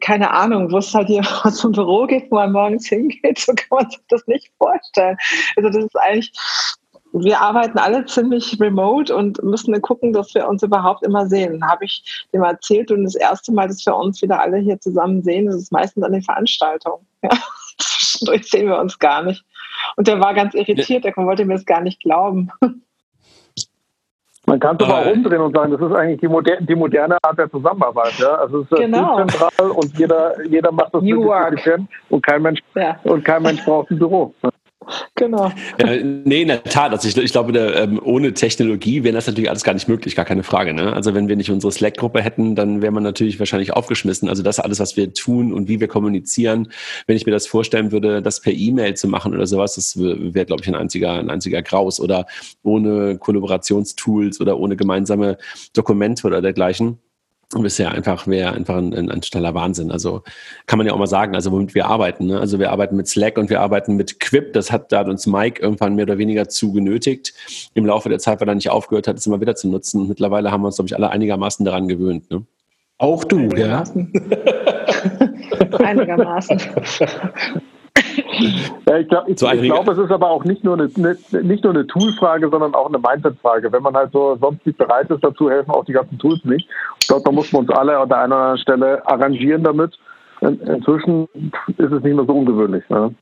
keine Ahnung, wo es halt hier zum Büro geht, wo man morgens hingeht, so kann man sich das nicht vorstellen. Also das ist eigentlich wir arbeiten alle ziemlich remote und müssen gucken, dass wir uns überhaupt immer sehen. Habe ich dem erzählt und das erste Mal, dass wir uns wieder alle hier zusammen sehen, das ist meistens an den Veranstaltungen. Ja. Zwischendurch sehen wir uns gar nicht. Und der war ganz irritiert, der wollte mir das gar nicht glauben. Man kann es aber auch umdrehen und sagen, das ist eigentlich die, moder die moderne Art der Zusammenarbeit. Ja? Also es ist genau. zentral und jeder, jeder macht das effizient und kein Mensch ja. und kein Mensch braucht ein Büro. Genau. Ja, nee, in der Tat. Also ich, ich glaube, der, ähm, ohne Technologie wäre das natürlich alles gar nicht möglich, gar keine Frage. Ne? Also wenn wir nicht unsere Slack-Gruppe hätten, dann wäre man natürlich wahrscheinlich aufgeschmissen. Also das alles, was wir tun und wie wir kommunizieren, wenn ich mir das vorstellen würde, das per E-Mail zu machen oder sowas, das wäre, glaube ich, ein einziger, ein einziger Graus. Oder ohne Kollaborationstools oder ohne gemeinsame Dokumente oder dergleichen bisher einfach wäre einfach ein, ein, ein schneller Wahnsinn. Also kann man ja auch mal sagen, also womit wir arbeiten. Ne? Also wir arbeiten mit Slack und wir arbeiten mit Quip. Das hat, da hat uns Mike irgendwann mehr oder weniger zu genötigt. Im Laufe der Zeit, weil er nicht aufgehört hat, es immer wieder zu nutzen. Mittlerweile haben wir uns, glaube ich, alle einigermaßen daran gewöhnt. Ne? Auch du, Einigermaßen. ja. Einigermaßen. Ja, ich glaube, so glaub, es ist aber auch nicht nur eine, eine nicht nur eine Toolfrage, sondern auch eine Mindset-Frage. Wenn man halt so sonst nicht bereit ist dazu, helfen auch die ganzen Tools nicht. Ich glaube, da muss man uns alle an der einen oder anderen Stelle arrangieren damit. Inzwischen ist es nicht mehr so ungewöhnlich. Ne?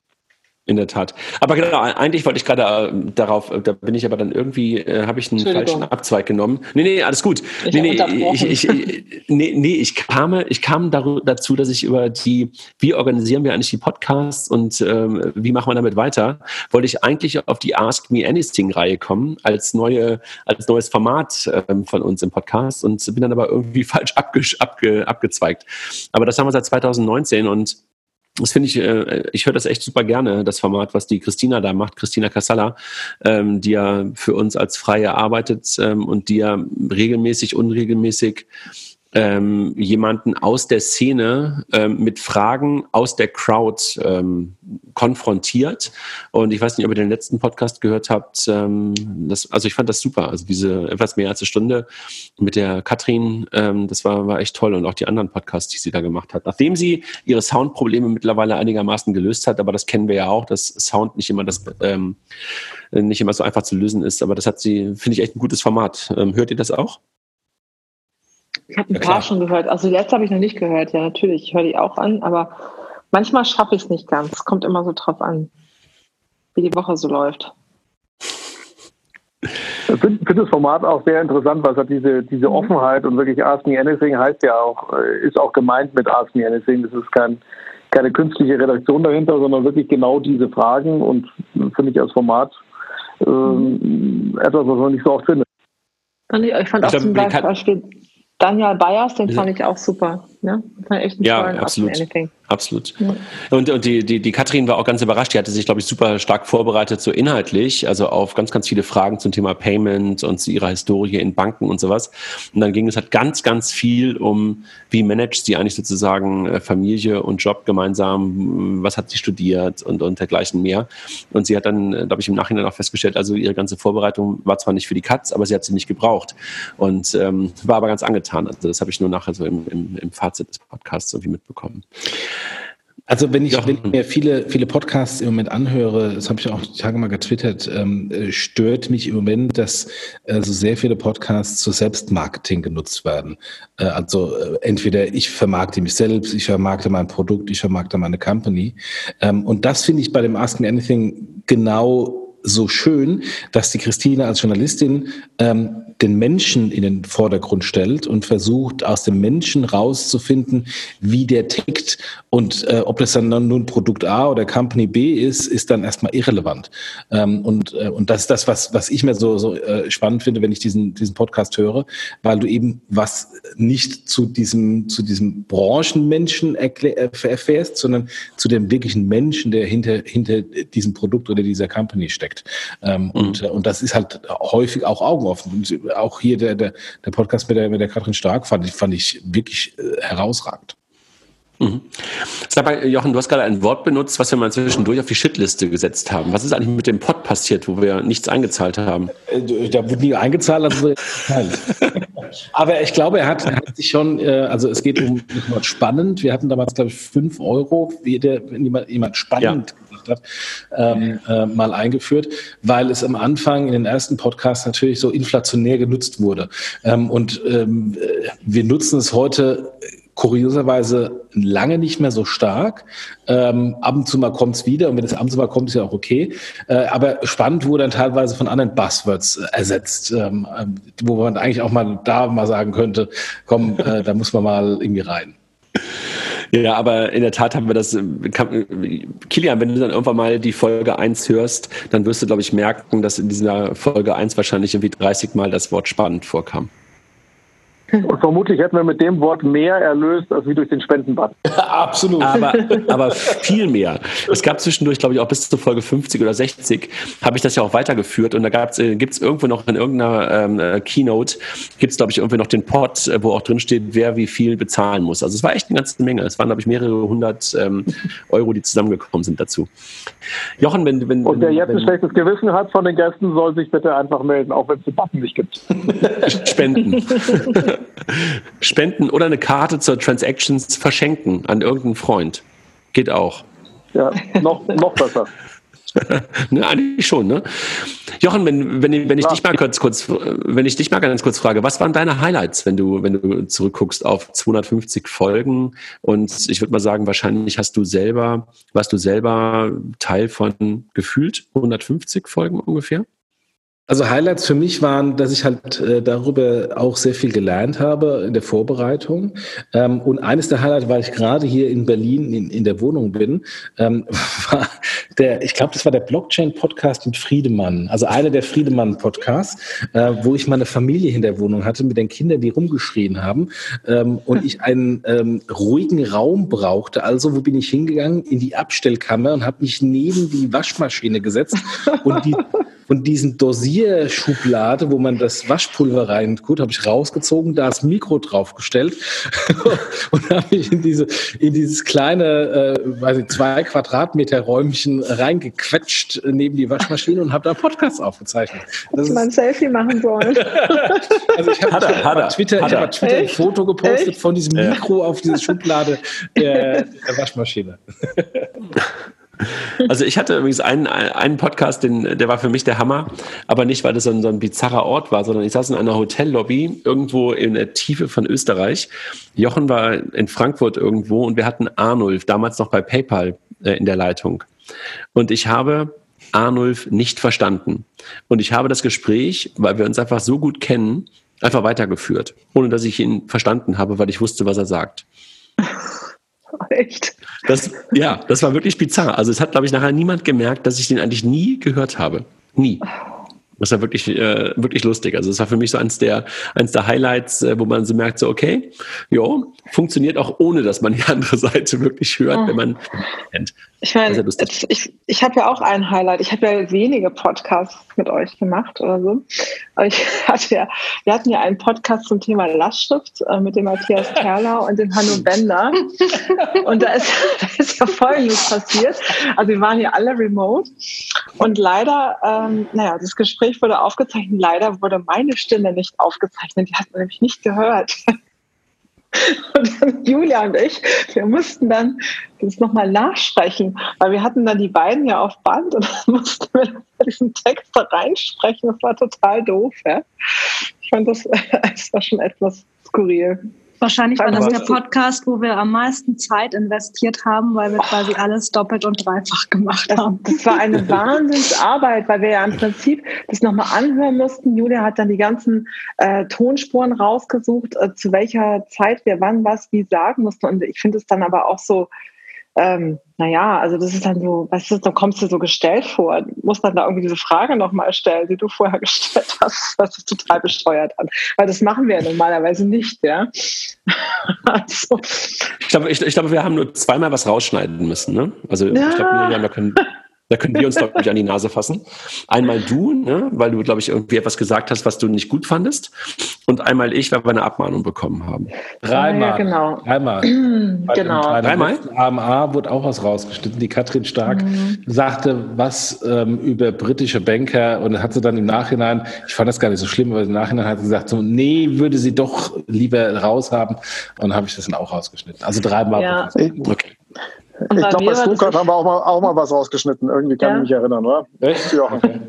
In der Tat. Aber genau, eigentlich wollte ich gerade äh, darauf, da bin ich aber dann irgendwie, äh, habe ich einen falschen Abzweig genommen. Nee, nee, alles gut. Ich nee, nee, ich, ich, ich, nee, nee, ich kam, ich kam dazu, dass ich über die, wie organisieren wir eigentlich die Podcasts und ähm, wie machen wir damit weiter, wollte ich eigentlich auf die Ask Me Anything-Reihe kommen, als neue, als neues Format ähm, von uns im Podcast und bin dann aber irgendwie falsch abge, abge, abgezweigt. Aber das haben wir seit 2019 und das finde ich, äh, ich höre das echt super gerne, das Format, was die Christina da macht, Christina Casalla, ähm, die ja für uns als Freie arbeitet ähm, und die ja regelmäßig, unregelmäßig ähm, jemanden aus der Szene ähm, mit Fragen aus der Crowd ähm, konfrontiert. Und ich weiß nicht, ob ihr den letzten Podcast gehört habt. Ähm, das, also ich fand das super. Also diese etwas mehr als eine Stunde mit der Katrin, ähm, das war, war echt toll. Und auch die anderen Podcasts, die sie da gemacht hat. Nachdem sie ihre Soundprobleme mittlerweile einigermaßen gelöst hat, aber das kennen wir ja auch, dass Sound nicht immer das ähm, nicht immer so einfach zu lösen ist. Aber das hat sie, finde ich, echt ein gutes Format. Ähm, hört ihr das auch? Ich habe ein ja, paar klar. schon gehört. Also die letzte habe ich noch nicht gehört. Ja, natürlich, ich höre die auch an, aber manchmal schaffe ich es nicht ganz. Es kommt immer so drauf an, wie die Woche so läuft. Ich finde find das Format auch sehr interessant, weil es hat diese, diese mhm. Offenheit und wirklich Ask Me Anything heißt ja auch, äh, ist auch gemeint mit Ask Me Anything. Das ist kein, keine künstliche Redaktion dahinter, sondern wirklich genau diese Fragen und finde ich als Format ähm, mhm. etwas, was man nicht so oft findet. Ich fand auch zum Beispiel Daniel Bayers, den fand ich auch super. Ne? Fand echt einen ja, absolut. Absolut. Ja. Und, und die, die, die Katrin war auch ganz überrascht. Die hatte sich, glaube ich, super stark vorbereitet, so inhaltlich, also auf ganz, ganz viele Fragen zum Thema Payment und zu ihrer Historie in Banken und sowas. Und dann ging es halt ganz, ganz viel um, wie managt sie eigentlich sozusagen äh, Familie und Job gemeinsam, was hat sie studiert und, und dergleichen mehr. Und sie hat dann, äh, glaube ich, im Nachhinein auch festgestellt, also ihre ganze Vorbereitung war zwar nicht für die Katz, aber sie hat sie nicht gebraucht. Und ähm, war aber ganz angetan. Also das habe ich nur nachher so im, im, im Fazit des Podcasts irgendwie mitbekommen. Also wenn ich, wenn ich mir viele, viele Podcasts im Moment anhöre, das habe ich auch die Tage mal getwittert, ähm, äh, stört mich im Moment, dass äh, so sehr viele Podcasts zu Selbstmarketing genutzt werden. Äh, also äh, entweder ich vermarkte mich selbst, ich vermarkte mein Produkt, ich vermarkte meine Company. Ähm, und das finde ich bei dem Ask Me Anything genau so schön, dass die Christine als Journalistin ähm, den Menschen in den Vordergrund stellt und versucht, aus dem Menschen rauszufinden, wie der tickt. Und äh, ob das dann nun Produkt A oder Company B ist, ist dann erstmal irrelevant. Ähm, und, äh, und das ist das, was, was ich mir so, so äh, spannend finde, wenn ich diesen, diesen Podcast höre, weil du eben was nicht zu diesem, zu diesem Branchenmenschen äh, erfährst, sondern zu dem wirklichen Menschen, der hinter, hinter diesem Produkt oder dieser Company steckt. Ähm, mhm. und, äh, und das ist halt häufig auch augenoffen. Auch hier der, der, der Podcast mit der, mit der Katrin Stark fand ich, fand ich wirklich äh, herausragend. Mhm. Sag mal, Jochen, du hast gerade ein Wort benutzt, was wir mal zwischendurch auf die Shitliste gesetzt haben. Was ist eigentlich mit dem Pod passiert, wo wir nichts eingezahlt haben? Äh, da wurde nie eingezahlt, also Aber ich glaube, er hat, er hat sich schon, äh, also es geht um spannend. Wir hatten damals, glaube ich, fünf Euro, wie der, wenn jemand, jemand spannend ja gemacht hat, ähm, äh, mal eingeführt, weil es am Anfang in den ersten Podcasts natürlich so inflationär genutzt wurde. Ähm, und ähm, äh, wir nutzen es heute kurioserweise lange nicht mehr so stark. Ähm, ab und zu mal kommt es wieder und wenn es ab und zu mal kommt, ist ja auch okay. Äh, aber spannend wurde dann teilweise von anderen Buzzwords äh, ersetzt, ähm, äh, wo man eigentlich auch mal da mal sagen könnte, komm, äh, da muss man mal irgendwie rein. Ja, aber in der Tat haben wir das. Kann, Kilian, wenn du dann irgendwann mal die Folge 1 hörst, dann wirst du, glaube ich, merken, dass in dieser Folge 1 wahrscheinlich irgendwie 30 Mal das Wort spannend vorkam. Und vermutlich hätten wir mit dem Wort mehr erlöst, als wie durch den Spendenbad. Absolut. Aber, aber viel mehr. Es gab zwischendurch, glaube ich, auch bis zur Folge 50 oder 60, habe ich das ja auch weitergeführt. Und da äh, gibt es irgendwo noch in irgendeiner ähm, äh, Keynote, gibt es, glaube ich, irgendwie noch den Pod, äh, wo auch drin steht, wer wie viel bezahlen muss. Also es war echt eine ganze Menge. Es waren, glaube ich, mehrere hundert ähm, Euro, die zusammengekommen sind dazu. Jochen, wenn... wenn Und wer jetzt wenn, ein schlechtes Gewissen hat von den Gästen, soll sich bitte einfach melden, auch wenn es den Button nicht gibt. Spenden. Spenden oder eine Karte zur Transactions verschenken an irgendeinen Freund. Geht auch. Ja, noch, noch besser. ne, eigentlich schon, ne? Jochen, wenn, wenn, wenn ich dich mal kurz, kurz, wenn ich dich mal ganz kurz frage, was waren deine Highlights, wenn du, wenn du zurückguckst auf 250 Folgen? Und ich würde mal sagen, wahrscheinlich hast du selber, warst du selber Teil von gefühlt 150 Folgen ungefähr? Also Highlights für mich waren, dass ich halt äh, darüber auch sehr viel gelernt habe in der Vorbereitung. Ähm, und eines der Highlights, weil ich gerade hier in Berlin in, in der Wohnung bin, ähm, war der, ich glaube, das war der Blockchain-Podcast mit Friedemann, also einer der Friedemann-Podcasts, äh, wo ich meine Familie in der Wohnung hatte mit den Kindern, die rumgeschrien haben ähm, und ich einen ähm, ruhigen Raum brauchte. Also wo bin ich hingegangen? In die Abstellkammer und habe mich neben die Waschmaschine gesetzt und die und diesen Dosierschublade, wo man das Waschpulver rein tut, habe ich rausgezogen, da das Mikro draufgestellt und habe mich in diese in dieses kleine, äh, weiß ich, zwei Quadratmeter Räumchen reingequetscht neben die Waschmaschine und habe da Podcasts aufgezeichnet. Das man ein Selfie machen sollen. also ich habe bei Twitter, ich hab Twitter ein Foto gepostet Echt? von diesem Mikro auf diese Schublade der, der Waschmaschine. Also ich hatte übrigens einen, einen Podcast, den, der war für mich der Hammer, aber nicht, weil das so ein, so ein bizarrer Ort war, sondern ich saß in einer Hotellobby irgendwo in der Tiefe von Österreich. Jochen war in Frankfurt irgendwo und wir hatten Arnulf, damals noch bei PayPal äh, in der Leitung. Und ich habe Arnulf nicht verstanden. Und ich habe das Gespräch, weil wir uns einfach so gut kennen, einfach weitergeführt, ohne dass ich ihn verstanden habe, weil ich wusste, was er sagt. Echt? Das, ja, das war wirklich bizarr. Also es hat, glaube ich, nachher niemand gemerkt, dass ich den eigentlich nie gehört habe. Nie. Das war wirklich, äh, wirklich lustig. Also es war für mich so eins der, eins der Highlights, äh, wo man so merkt, so okay, jo, funktioniert auch ohne, dass man die andere Seite wirklich hört, oh. wenn man kennt. Ich meine, ich, ich habe ja auch ein Highlight. Ich habe ja wenige Podcasts mit euch gemacht oder so. Aber ich hatte ja, wir hatten ja einen Podcast zum Thema Lastschrift äh, mit dem Matthias Perlau und dem Hanno Bender. Und da ist, da ist ja Folgendes passiert. Also wir waren ja alle remote. Und leider, ähm, naja, das Gespräch wurde aufgezeichnet. Leider wurde meine Stimme nicht aufgezeichnet. Die hat man nämlich nicht gehört. Und dann Julia und ich, wir mussten dann das nochmal nachsprechen, weil wir hatten dann die beiden ja auf Band und dann mussten wir diesen Text da reinsprechen. Das war total doof. Ja? Ich fand das, das war schon etwas skurril. Wahrscheinlich war das der Podcast, wo wir am meisten Zeit investiert haben, weil wir quasi alles doppelt und dreifach gemacht haben. Das war eine Wahnsinnsarbeit, weil wir ja im Prinzip das nochmal anhören mussten. Julia hat dann die ganzen äh, Tonspuren rausgesucht, äh, zu welcher Zeit wir wann was wie sagen mussten. Und ich finde es dann aber auch so ähm, naja, also das ist dann so, weißt du, dann kommst du so gestellt vor, musst dann da irgendwie diese Frage nochmal stellen, die du vorher gestellt hast, was sich total besteuert an. Weil das machen wir ja normalerweise nicht, ja. also. Ich glaube, ich, ich glaube, wir haben nur zweimal was rausschneiden müssen, ne? Also ja. ich glaube, Miriam, da können da können wir uns, glaube ich, an die Nase fassen. Einmal du, ne, weil du, glaube ich, irgendwie etwas gesagt hast, was du nicht gut fandest. Und einmal ich, weil wir eine Abmahnung bekommen haben. Dreimal. Ja, genau. Dreimal. genau. Dreimal? AMA wurde auch was rausgeschnitten. Die Katrin Stark mhm. sagte was ähm, über britische Banker und hat sie dann im Nachhinein, ich fand das gar nicht so schlimm, aber im Nachhinein hat sie gesagt, so, nee, würde sie doch lieber raushaben. Und dann habe ich das dann auch rausgeschnitten. Also dreimal. Ja. Okay. Und ich glaube, bei Stuttgart haben wir auch mal, auch mal was rausgeschnitten. Irgendwie kann ja. ich mich erinnern, oder? Echt? Ja. Okay.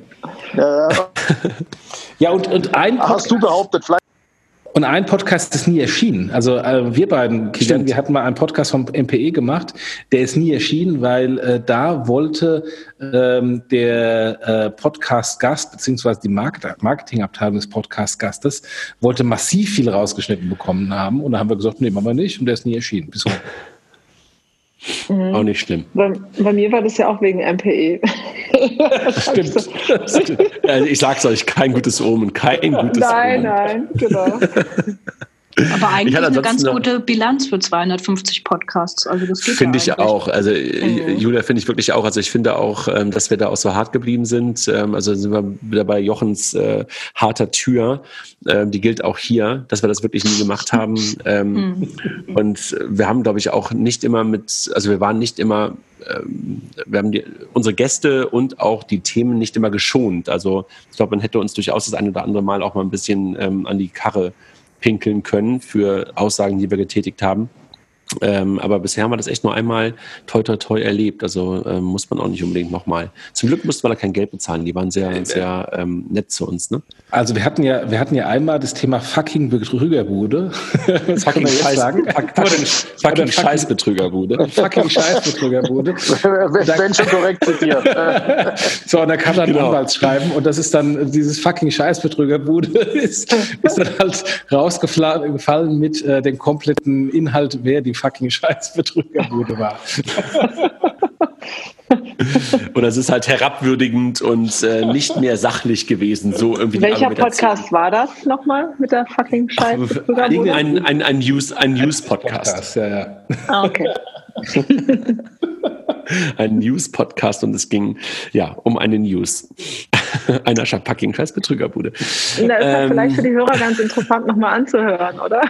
ja, ja. ja, und, und ein Podcast, Hast du behauptet, vielleicht. Und ein Podcast ist nie erschienen. Also äh, wir beiden, Kilian, wir hatten mal einen Podcast vom MPE gemacht, der ist nie erschienen, weil äh, da wollte ähm, der äh, Podcast-Gast, beziehungsweise die Market Marketingabteilung des Podcast-Gastes, wollte massiv viel rausgeschnitten bekommen haben. Und da haben wir gesagt, nee, machen wir nicht. Und der ist nie erschienen. Bis heute. Mhm. Auch nicht schlimm. Bei, bei, mir war das ja auch wegen MPE. Stimmt. also ich sag's euch, kein gutes Omen, kein gutes nein, Omen. Nein, nein, genau. Aber eigentlich eine ganz gute Bilanz für 250 Podcasts. Also das Finde ich auch. Also mhm. Julia finde ich wirklich auch. Also ich finde auch, ähm, dass wir da auch so hart geblieben sind. Ähm, also sind wir wieder bei Jochens äh, harter Tür. Ähm, die gilt auch hier, dass wir das wirklich nie gemacht haben. Ähm, mhm. Und wir haben, glaube ich, auch nicht immer mit, also wir waren nicht immer ähm, wir haben die, unsere Gäste und auch die Themen nicht immer geschont. Also ich glaube, man hätte uns durchaus das eine oder andere Mal auch mal ein bisschen ähm, an die Karre pinkeln können für Aussagen, die wir getätigt haben. Ähm, aber bisher haben wir das echt nur einmal toi toi toi erlebt. Also ähm, muss man auch nicht unbedingt nochmal. Zum Glück mussten wir da kein Geld bezahlen. Die waren sehr, sehr ähm, nett zu uns. Ne? Also wir hatten ja, wir hatten ja einmal das Thema fucking Betrügerbude. Was fucking Scheiß, sagen? Fucking, fucking Scheißbetrügerbude. Fucking Scheißbetrügerbude. Wenn schon korrekt zitiert. so, und da kann dann genau. Anwaltsschreiben und das ist dann dieses fucking Scheißbetrügerbude ist, ist dann halt rausgefallen mit äh, dem kompletten Inhalt, wer die fucking Scheißbetrügerbude war. Oder es ist halt herabwürdigend und äh, nicht mehr sachlich gewesen. So irgendwie Welcher Podcast war das nochmal mit der fucking Scheißbetrügerbude? Ein, ein, ein News, ein News Podcast. ja, ja. Ah, okay. ein News-Podcast und es ging ja um eine News einer fucking Scheißbetrügerbude. Das ist ähm, vielleicht für die Hörer ganz interessant nochmal anzuhören, oder?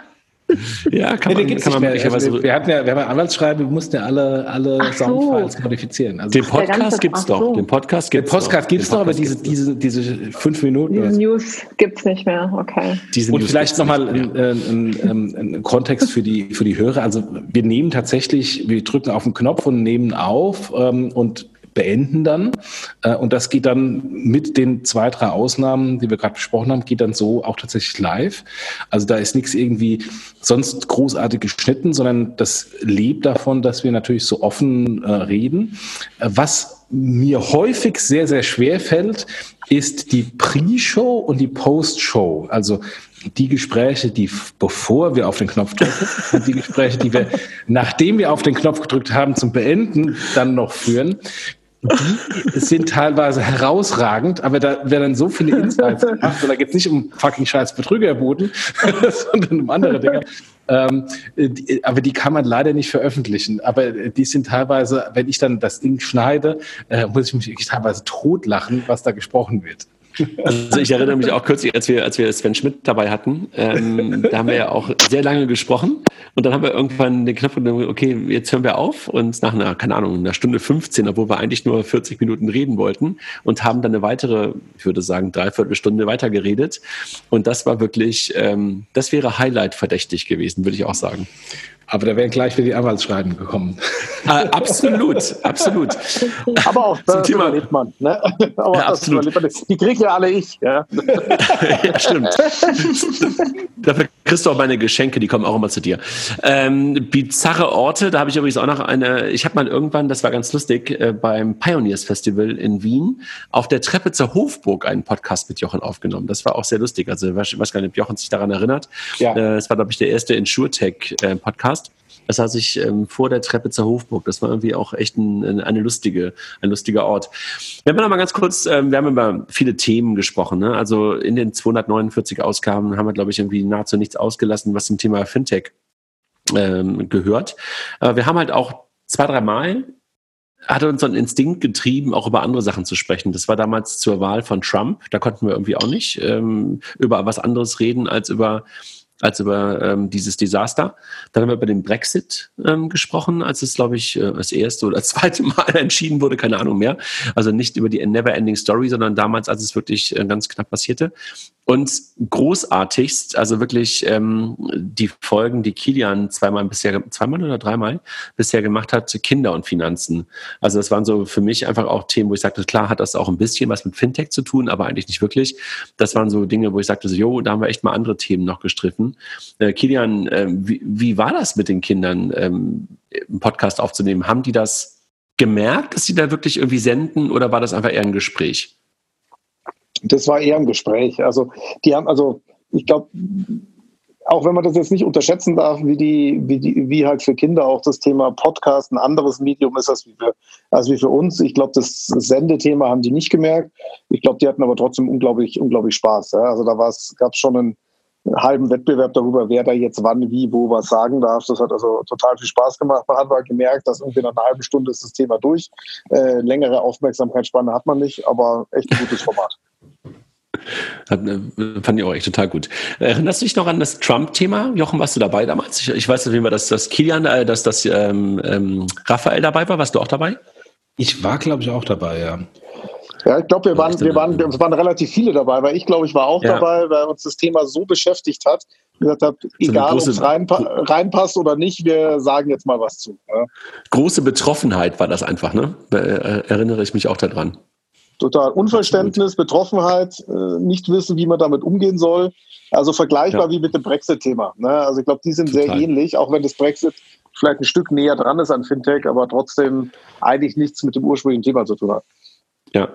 Ja, kann man, kann man möglicherweise. Also wir, wir, hatten ja, wir haben ja Anwaltsschreiben, wir mussten ja alle, alle so. Soundfiles modifizieren. Also den Podcast gibt es doch. So. Den Podcast gibt es Podcast gibt's noch, aber diese, diese, diese fünf Minuten. Diese News gibt es nicht mehr, okay. Diese Und News vielleicht nochmal ein, ein, Kontext für die, für die Hörer. Also wir nehmen tatsächlich, wir drücken auf den Knopf und nehmen auf ähm, und beenden dann. Äh, und das geht dann mit den zwei, drei Ausnahmen, die wir gerade besprochen haben, geht dann so auch tatsächlich live. Also da ist nichts irgendwie sonst großartig geschnitten, sondern das lebt davon, dass wir natürlich so offen äh, reden. Äh, was mir häufig sehr, sehr schwer fällt, ist die Pre-Show und die Post-Show. Also die Gespräche, die bevor wir auf den Knopf drücken und die Gespräche, die wir, nachdem wir auf den Knopf gedrückt haben, zum Beenden dann noch führen, die sind teilweise herausragend, aber da werden so viele Insights gemacht, und da geht es nicht um fucking scheiß Betrügerboten, sondern um andere Dinge. Ähm, die, aber die kann man leider nicht veröffentlichen. Aber die sind teilweise, wenn ich dann das Ding schneide, äh, muss ich mich teilweise totlachen, was da gesprochen wird. Also ich erinnere mich auch kürzlich, als wir, als wir Sven Schmidt dabei hatten, ähm, da haben wir ja auch sehr lange gesprochen. Und dann haben wir irgendwann den Knopf gedrückt, okay, jetzt hören wir auf. Und nach einer, keine Ahnung, einer Stunde 15, obwohl wir eigentlich nur 40 Minuten reden wollten und haben dann eine weitere, ich würde sagen, dreiviertel Stunde weitergeredet. Und das war wirklich, ähm, das wäre Highlight verdächtig gewesen, würde ich auch sagen. Aber da wären gleich wieder die Anwaltsschreiben gekommen. Äh, absolut, absolut. Aber auch das Thema überlebt man. Ne? Aber ja, absolut. Man. Die kriege ja alle ich. Ja, ja stimmt. Dafür kriegst du auch meine Geschenke, die kommen auch immer zu dir. Ähm, bizarre Orte, da habe ich übrigens auch noch eine, ich habe mal irgendwann, das war ganz lustig, äh, beim Pioneers Festival in Wien auf der Treppe zur Hofburg einen Podcast mit Jochen aufgenommen. Das war auch sehr lustig. Also ich weiß gar nicht, ob Jochen sich daran erinnert. Ja. Äh, es war, glaube ich, der erste InsurTech-Podcast. Äh, Podcast. Das saß ich ähm, vor der Treppe zur Hofburg. Das war irgendwie auch echt ein, eine lustige, ein lustiger Ort. Wir haben noch mal ganz kurz, ähm, wir haben über viele Themen gesprochen. Ne? Also in den 249 Ausgaben haben wir, glaube ich, irgendwie nahezu nichts ausgelassen, was zum Thema Fintech ähm, gehört. Aber wir haben halt auch zwei, drei Mal hat uns so ein Instinkt getrieben, auch über andere Sachen zu sprechen. Das war damals zur Wahl von Trump. Da konnten wir irgendwie auch nicht ähm, über was anderes reden als über als über ähm, dieses Desaster. Dann haben wir über den Brexit ähm, gesprochen, als es, glaube ich, äh, das erste oder zweite Mal entschieden wurde, keine Ahnung mehr. Also nicht über die Never-Ending Story, sondern damals, als es wirklich äh, ganz knapp passierte. Und großartigst, also wirklich ähm, die Folgen, die Kilian zweimal bisher, zweimal oder dreimal bisher gemacht hat, Kinder und Finanzen. Also das waren so für mich einfach auch Themen, wo ich sagte, klar hat das auch ein bisschen was mit Fintech zu tun, aber eigentlich nicht wirklich. Das waren so Dinge, wo ich sagte, so, jo, da haben wir echt mal andere Themen noch gestriffen. Äh, Kilian, äh, wie, wie war das mit den Kindern, ähm, einen Podcast aufzunehmen? Haben die das gemerkt, dass sie da wirklich irgendwie senden oder war das einfach eher ein Gespräch? Das war eher ein Gespräch. Also die haben, also ich glaube, auch wenn man das jetzt nicht unterschätzen darf, wie die, wie die, wie halt für Kinder auch das Thema Podcast ein anderes Medium ist als wie für, als wie für uns. Ich glaube, das Sendethema haben die nicht gemerkt. Ich glaube, die hatten aber trotzdem unglaublich, unglaublich Spaß. Ja? Also da gab es schon einen, einen halben Wettbewerb darüber, wer da jetzt wann, wie, wo was sagen darf. Das hat also total viel Spaß gemacht. Man hat mal gemerkt, dass irgendwie nach einer halben Stunde ist das Thema durch. Äh, längere Aufmerksamkeitsspanne hat man nicht, aber echt ein gutes Format. Hat, äh, fand ich auch echt total gut. Erinnerst du dich noch an das Trump-Thema? Jochen, warst du dabei damals? Ich, ich weiß nicht, wie dass das Kilian, äh, dass das ähm, ähm, Raphael dabei war. Warst du auch dabei? Ich war, glaube ich, auch dabei, ja. Ja, ich glaube, wir waren, wir waren, es waren relativ viele dabei, weil ich glaube, ich war auch ja. dabei, weil uns das Thema so beschäftigt hat gesagt habt, egal ob es reinpa reinpasst oder nicht, wir sagen jetzt mal was zu. Ja. Große Betroffenheit war das einfach, ne? Äh, erinnere ich mich auch daran. Total. Unverständnis, Betroffenheit, äh, nicht wissen, wie man damit umgehen soll. Also vergleichbar ja. wie mit dem Brexit-Thema. Ne? Also ich glaube, die sind Total. sehr ähnlich, auch wenn das Brexit vielleicht ein Stück näher dran ist an Fintech, aber trotzdem eigentlich nichts mit dem ursprünglichen Thema zu tun hat. Ja.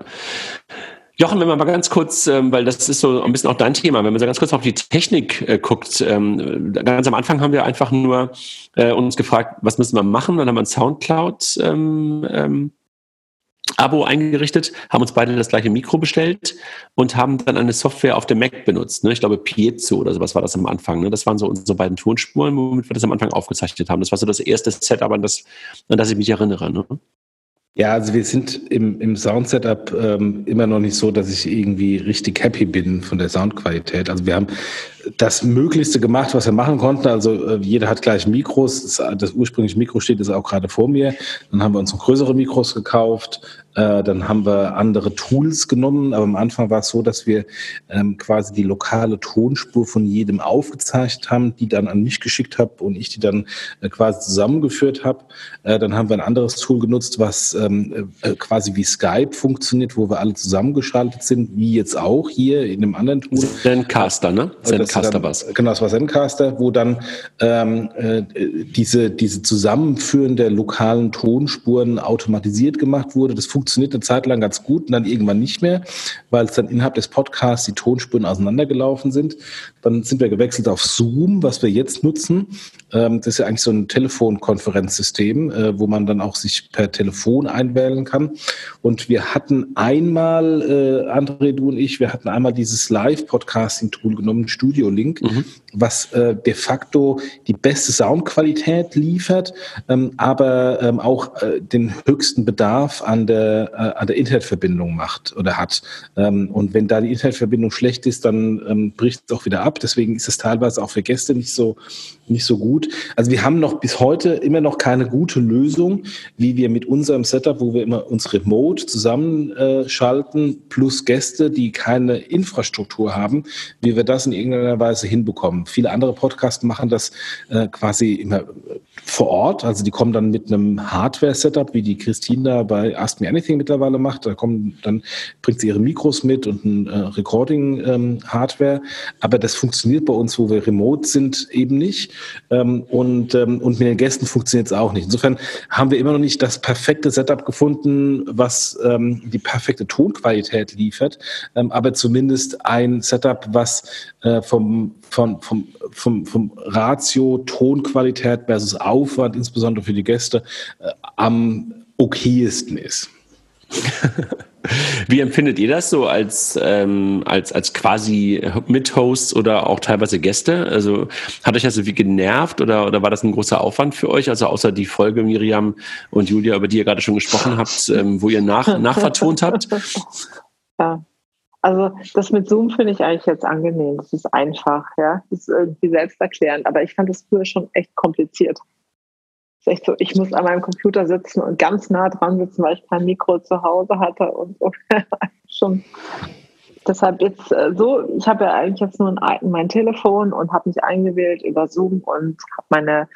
Jochen, wenn man mal ganz kurz, ähm, weil das ist so ein bisschen auch dein Thema, wenn man so ganz kurz auf die Technik äh, guckt, ähm, ganz am Anfang haben wir einfach nur äh, uns gefragt, was müssen wir machen? Dann haben wir ein Soundcloud ähm, eingerichtet, haben uns beide das gleiche Mikro bestellt und haben dann eine Software auf dem Mac benutzt. Ne? Ich glaube Piezo oder sowas war das am Anfang. Ne? Das waren so unsere beiden Tonspuren, womit wir das am Anfang aufgezeichnet haben. Das war so das erste Setup, an das, an das ich mich erinnere. Ne? Ja, also wir sind im, im Sound-Setup ähm, immer noch nicht so, dass ich irgendwie richtig happy bin von der Soundqualität. Also wir haben das Möglichste gemacht, was wir machen konnten. Also äh, jeder hat gleich Mikros. Das, das ursprüngliche Mikro steht jetzt auch gerade vor mir. Dann haben wir uns noch größere Mikros gekauft. Äh, dann haben wir andere Tools genommen. Aber am Anfang war es so, dass wir ähm, quasi die lokale Tonspur von jedem aufgezeichnet haben, die dann an mich geschickt habe und ich die dann äh, quasi zusammengeführt habe. Äh, dann haben wir ein anderes Tool genutzt, was ähm, äh, quasi wie Skype funktioniert, wo wir alle zusammengeschaltet sind, wie jetzt auch hier in einem anderen Tool. Zencaster, ne? Zencaster. Zencaster was. Genau, das war Zencaster, wo dann ähm, äh, diese, diese Zusammenführen der lokalen Tonspuren automatisiert gemacht wurde. Das funktioniert eine Zeit lang ganz gut und dann irgendwann nicht mehr, weil es dann innerhalb des Podcasts die Tonspuren auseinandergelaufen sind. Dann sind wir gewechselt auf Zoom, was wir jetzt nutzen. Ähm, das ist ja eigentlich so ein Telefonkonferenzsystem, äh, wo man dann auch sich per Telefon einwählen kann. Und wir hatten einmal, äh, André, du und ich, wir hatten einmal dieses Live-Podcasting-Tool genommen, Studio Link, mhm. was äh, de facto die beste Soundqualität liefert, ähm, aber ähm, auch äh, den höchsten Bedarf an der, äh, an der Internetverbindung macht oder hat. Ähm, und wenn da die Internetverbindung schlecht ist, dann ähm, bricht es auch wieder ab. Deswegen ist es teilweise auch für Gäste nicht so, nicht so gut. Also wir haben noch bis heute immer noch keine gute Lösung, wie wir mit unserem Setup, wo wir immer uns remote zusammenschalten, plus Gäste, die keine Infrastruktur haben, wie wir das in irgendeiner Weise hinbekommen. Viele andere Podcasts machen das äh, quasi immer vor Ort. Also die kommen dann mit einem Hardware-Setup, wie die Christina bei Ask Me Anything mittlerweile macht. Da kommen, dann bringt sie ihre Mikros mit und ein äh, Recording-Hardware. Ähm, Aber das funktioniert bei uns, wo wir remote sind, eben nicht. Ähm, und, ähm, und mit den Gästen funktioniert es auch nicht. Insofern haben wir immer noch nicht das perfekte Setup gefunden, was ähm, die perfekte Tonqualität liefert. Ähm, aber zumindest ein Setup, was äh, vom, vom, vom, vom, vom Ratio Tonqualität versus Aufwand, insbesondere für die Gäste, äh, am okaysten ist. Wie empfindet ihr das so als, ähm, als, als quasi Mithosts oder auch teilweise Gäste? Also hat euch das irgendwie genervt oder, oder war das ein großer Aufwand für euch? Also außer die Folge Miriam und Julia, über die ihr gerade schon gesprochen habt, ähm, wo ihr nach, nachvertont habt? Ja. Also das mit Zoom finde ich eigentlich jetzt angenehm. Das ist einfach, ja. Das ist irgendwie selbsterklärend. Aber ich fand das früher schon echt kompliziert. Ist echt so, ich muss an meinem Computer sitzen und ganz nah dran sitzen, weil ich kein Mikro zu Hause hatte und so. schon. Deshalb jetzt äh, so, ich habe ja eigentlich jetzt nur ein, mein Telefon und habe mich eingewählt über Zoom und habe meine,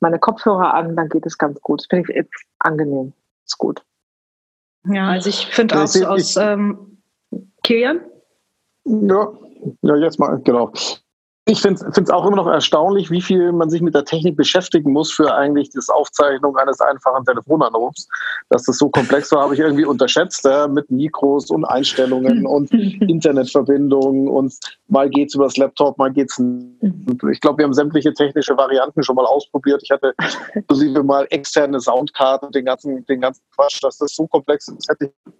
meine Kopfhörer an, dann geht es ganz gut. Das finde ich jetzt angenehm. Ist gut. Ja, also ich finde auch so aus ähm, Kilian? Ja, ja, jetzt mal, genau. Ich finde es auch immer noch erstaunlich, wie viel man sich mit der Technik beschäftigen muss für eigentlich das Aufzeichnung eines einfachen Telefonanrufs. Dass das so komplex war, habe ich irgendwie unterschätzt, ja, mit Mikros und Einstellungen und Internetverbindungen und mal geht's übers Laptop, mal geht's. Ich glaube, wir haben sämtliche technische Varianten schon mal ausprobiert. Ich hatte inklusive mal externe Soundkarten, den ganzen, den ganzen Quatsch, dass das so komplex ist, hätte ich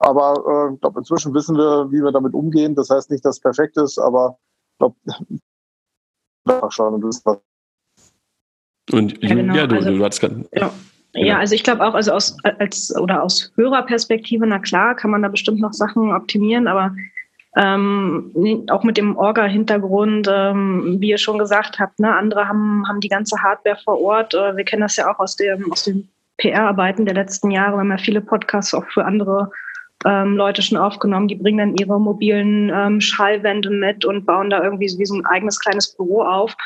aber äh, ich glaube, inzwischen wissen wir, wie wir damit umgehen. Das heißt nicht, dass es perfekt ist, aber glaube, schauen und wissen was. Und ja, genau. ja du, also, du hattest gerade. Ja. Ja, also ich glaube auch, also aus als oder aus Hörerperspektive, na klar, kann man da bestimmt noch Sachen optimieren, aber ähm, auch mit dem Orga-Hintergrund, ähm, wie ihr schon gesagt habt, ne, andere haben, haben die ganze Hardware vor Ort. Äh, wir kennen das ja auch aus dem, aus den PR-Arbeiten der letzten Jahre. Wir haben ja viele Podcasts auch für andere ähm, Leute schon aufgenommen, die bringen dann ihre mobilen ähm, Schallwände mit und bauen da irgendwie wie so ein eigenes kleines Büro auf.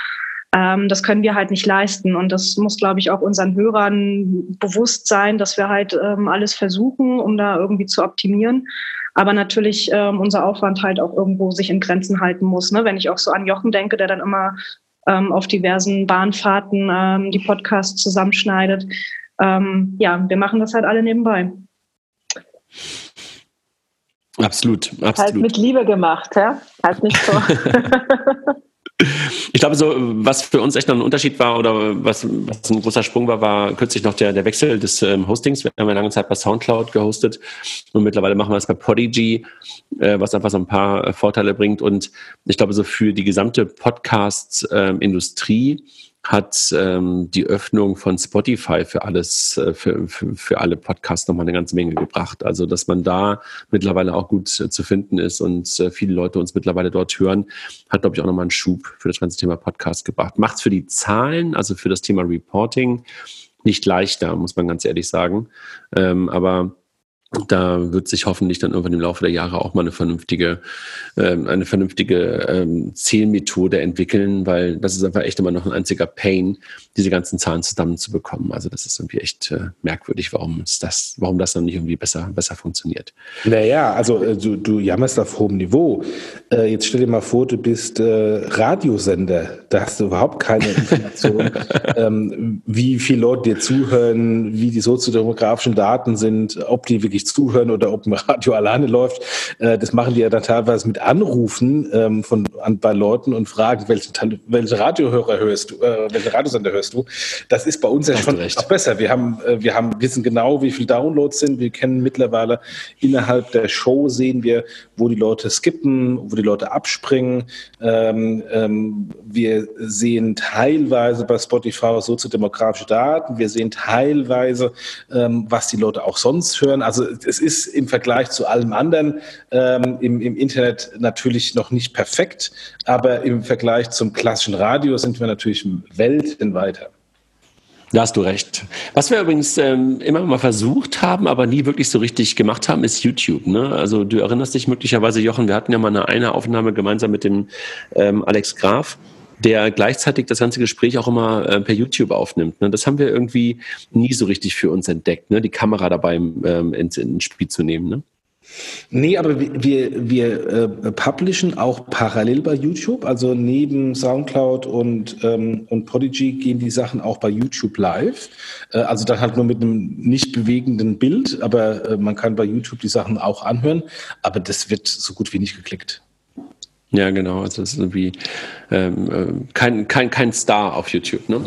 Ähm, das können wir halt nicht leisten. Und das muss, glaube ich, auch unseren Hörern bewusst sein, dass wir halt ähm, alles versuchen, um da irgendwie zu optimieren. Aber natürlich ähm, unser Aufwand halt auch irgendwo sich in Grenzen halten muss. Ne? Wenn ich auch so an Jochen denke, der dann immer ähm, auf diversen Bahnfahrten ähm, die Podcasts zusammenschneidet. Ähm, ja, wir machen das halt alle nebenbei. Absolut, absolut. Halt mit Liebe gemacht, ja? Halt nicht so. Ich glaube, so, was für uns echt noch ein Unterschied war oder was, was ein großer Sprung war, war kürzlich noch der, der Wechsel des ähm, Hostings. Wir haben ja lange Zeit bei Soundcloud gehostet und mittlerweile machen wir es bei Podigy, äh, was einfach so ein paar äh, Vorteile bringt. Und ich glaube, so für die gesamte Podcast-Industrie ähm, hat ähm, die Öffnung von Spotify für alles, äh, für, für, für alle Podcasts nochmal eine ganze Menge gebracht. Also, dass man da mittlerweile auch gut äh, zu finden ist und äh, viele Leute uns mittlerweile dort hören, hat, glaube ich, auch nochmal einen Schub für das ganze Thema Podcast gebracht. Macht es für die Zahlen, also für das Thema Reporting, nicht leichter, muss man ganz ehrlich sagen. Ähm, aber da wird sich hoffentlich dann irgendwann im Laufe der Jahre auch mal eine vernünftige, ähm, eine vernünftige ähm, Zählmethode entwickeln, weil das ist einfach echt immer noch ein einziger Pain, diese ganzen Zahlen zusammenzubekommen. Also das ist irgendwie echt äh, merkwürdig, warum das, warum das dann nicht irgendwie besser, besser funktioniert. Naja, also äh, du, du jammerst auf hohem Niveau. Äh, jetzt stell dir mal vor, du bist äh, Radiosender, da hast du überhaupt keine Information, ähm, wie viele Leute dir zuhören, wie die soziodemografischen Daten sind, ob die wirklich zuhören oder ob ein Radio alleine läuft. Äh, das machen die ja dann teilweise mit Anrufen ähm, von, an, bei Leuten und fragen, welchen, welche Radiohörer hörst du, äh, welche Radiosender hörst du. Das ist bei uns ja schon auch besser. Wir haben, äh, wir haben, wissen genau, wie viele Downloads sind. Wir kennen mittlerweile innerhalb der Show sehen wir, wo die Leute skippen, wo die Leute abspringen. Ähm, ähm, wir sehen teilweise bei Spotify soziodemografische Daten. Wir sehen teilweise, ähm, was die Leute auch sonst hören. Also es ist im Vergleich zu allem anderen ähm, im, im Internet natürlich noch nicht perfekt, aber im Vergleich zum klassischen Radio sind wir natürlich Welten weiter. Da hast du recht. Was wir übrigens ähm, immer mal versucht haben, aber nie wirklich so richtig gemacht haben, ist YouTube. Ne? Also du erinnerst dich möglicherweise, Jochen, wir hatten ja mal eine, eine Aufnahme gemeinsam mit dem ähm, Alex Graf, der gleichzeitig das ganze Gespräch auch immer äh, per YouTube aufnimmt. Ne? Das haben wir irgendwie nie so richtig für uns entdeckt, ne? die Kamera dabei ähm, ins, ins Spiel zu nehmen. Ne? Nee, aber wir, wir äh, publishen auch parallel bei YouTube. Also neben Soundcloud und, ähm, und Podigy gehen die Sachen auch bei YouTube live. Äh, also dann halt nur mit einem nicht bewegenden Bild, aber äh, man kann bei YouTube die Sachen auch anhören. Aber das wird so gut wie nicht geklickt. Ja, genau. Also es ist irgendwie ähm, äh, kein, kein, kein Star auf YouTube. Ne?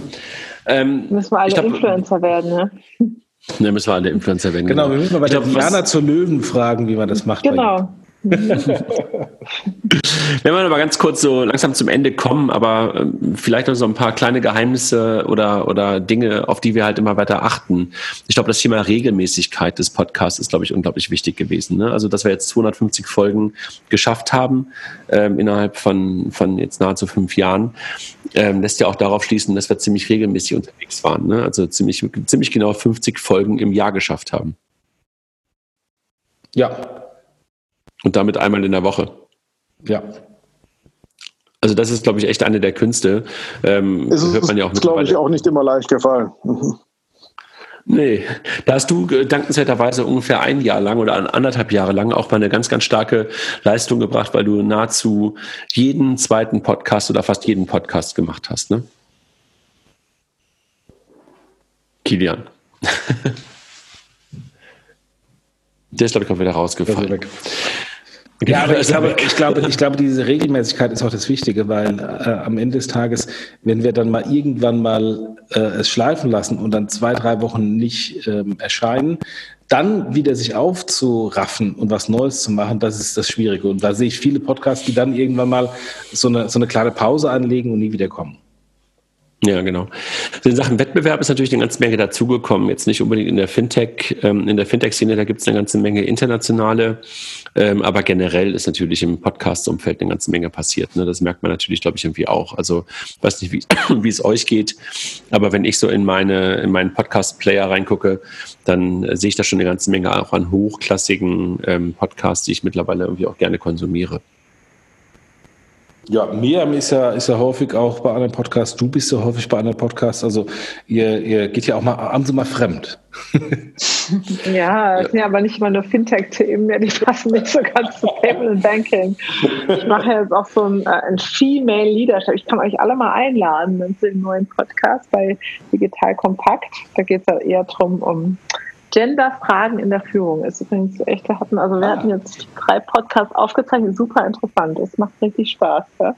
Ähm, Müssen wir alle glaub, Influencer werden, ne? Ne, müssen wir alle Influencer werden. Genau, genau. wir müssen mal bei der Diana zur Löwen fragen, wie man das macht. Genau. Wenn wir aber ganz kurz so langsam zum Ende kommen, aber ähm, vielleicht noch so ein paar kleine Geheimnisse oder, oder Dinge, auf die wir halt immer weiter achten. Ich glaube, das Thema Regelmäßigkeit des Podcasts ist, glaube ich, unglaublich wichtig gewesen. Ne? Also, dass wir jetzt 250 Folgen geschafft haben ähm, innerhalb von, von jetzt nahezu fünf Jahren, ähm, lässt ja auch darauf schließen, dass wir ziemlich regelmäßig unterwegs waren. Ne? Also ziemlich, ziemlich genau 50 Folgen im Jahr geschafft haben. Ja, und damit einmal in der Woche. Ja. Also das ist, glaube ich, echt eine der Künste. Ähm, ist, ja glaube ich, auch nicht immer leicht gefallen. Mhm. Nee, da hast du dankenswerterweise ungefähr ein Jahr lang oder anderthalb Jahre lang auch mal eine ganz, ganz starke Leistung gebracht, weil du nahezu jeden zweiten Podcast oder fast jeden Podcast gemacht hast, ne? Kilian. Der ist, glaube ich, auch wieder rausgefallen. Ja, aber ich glaube, ich glaube, ich glaube, diese Regelmäßigkeit ist auch das Wichtige, weil äh, am Ende des Tages, wenn wir dann mal irgendwann mal äh, es schleifen lassen und dann zwei, drei Wochen nicht ähm, erscheinen, dann wieder sich aufzuraffen und was Neues zu machen, das ist das Schwierige. Und da sehe ich viele Podcasts, die dann irgendwann mal so eine, so eine kleine Pause anlegen und nie wiederkommen. Ja, genau. In Sachen Wettbewerb ist natürlich eine ganze Menge dazugekommen. Jetzt nicht unbedingt in der Fintech, ähm, in der Fintech-Szene, da gibt es eine ganze Menge internationale, ähm, aber generell ist natürlich im Podcast-Umfeld eine ganze Menge passiert. Ne? Das merkt man natürlich, glaube ich, irgendwie auch. Also weiß nicht, wie es euch geht, aber wenn ich so in meine in meinen Podcast-Player reingucke, dann äh, sehe ich da schon eine ganze Menge auch an hochklassigen ähm, Podcasts, die ich mittlerweile irgendwie auch gerne konsumiere. Ja, Miriam ist ja, ist ja häufig auch bei anderen Podcasts, du bist ja häufig bei anderen Podcasts, also ihr, ihr geht ja auch mal abends mal fremd. ja, es sind ja aber nicht immer nur Fintech-Themen, ja, die passen nicht so ganz zu Payment and Banking. Ich mache jetzt auch so ein, äh, ein Female Leadership. Ich kann euch alle mal einladen zu dem neuen Podcast bei Digital Kompakt. Da geht es ja eher darum, um Gender-Fragen in der Führung ist übrigens echt, wir hatten, also wir hatten jetzt drei Podcasts aufgezeichnet, super interessant. Es macht richtig Spaß. Ja.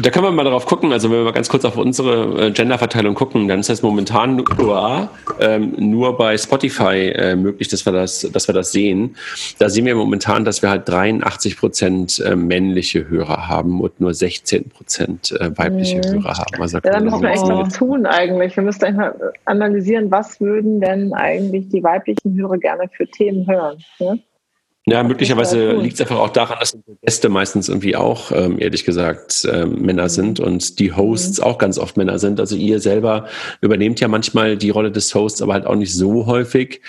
Da können wir mal darauf gucken, also wenn wir mal ganz kurz auf unsere äh, Genderverteilung gucken, dann ist das momentan nur, ähm, nur bei Spotify äh, möglich, dass wir, das, dass wir das sehen. Da sehen wir momentan, dass wir halt 83 Prozent äh, männliche Hörer haben und nur 16 Prozent äh, weibliche mhm. Hörer haben. Also ja, da müssen wir echt was tun eigentlich. Wir müssen einfach analysieren, was würden denn eigentlich die weiblichen Hörer gerne für Themen hören. Ne? Ja, möglicherweise liegt es einfach auch daran, dass unsere Gäste meistens irgendwie auch, ähm, ehrlich gesagt, ähm, Männer mhm. sind und die Hosts mhm. auch ganz oft Männer sind. Also ihr selber übernehmt ja manchmal die Rolle des Hosts, aber halt auch nicht so häufig.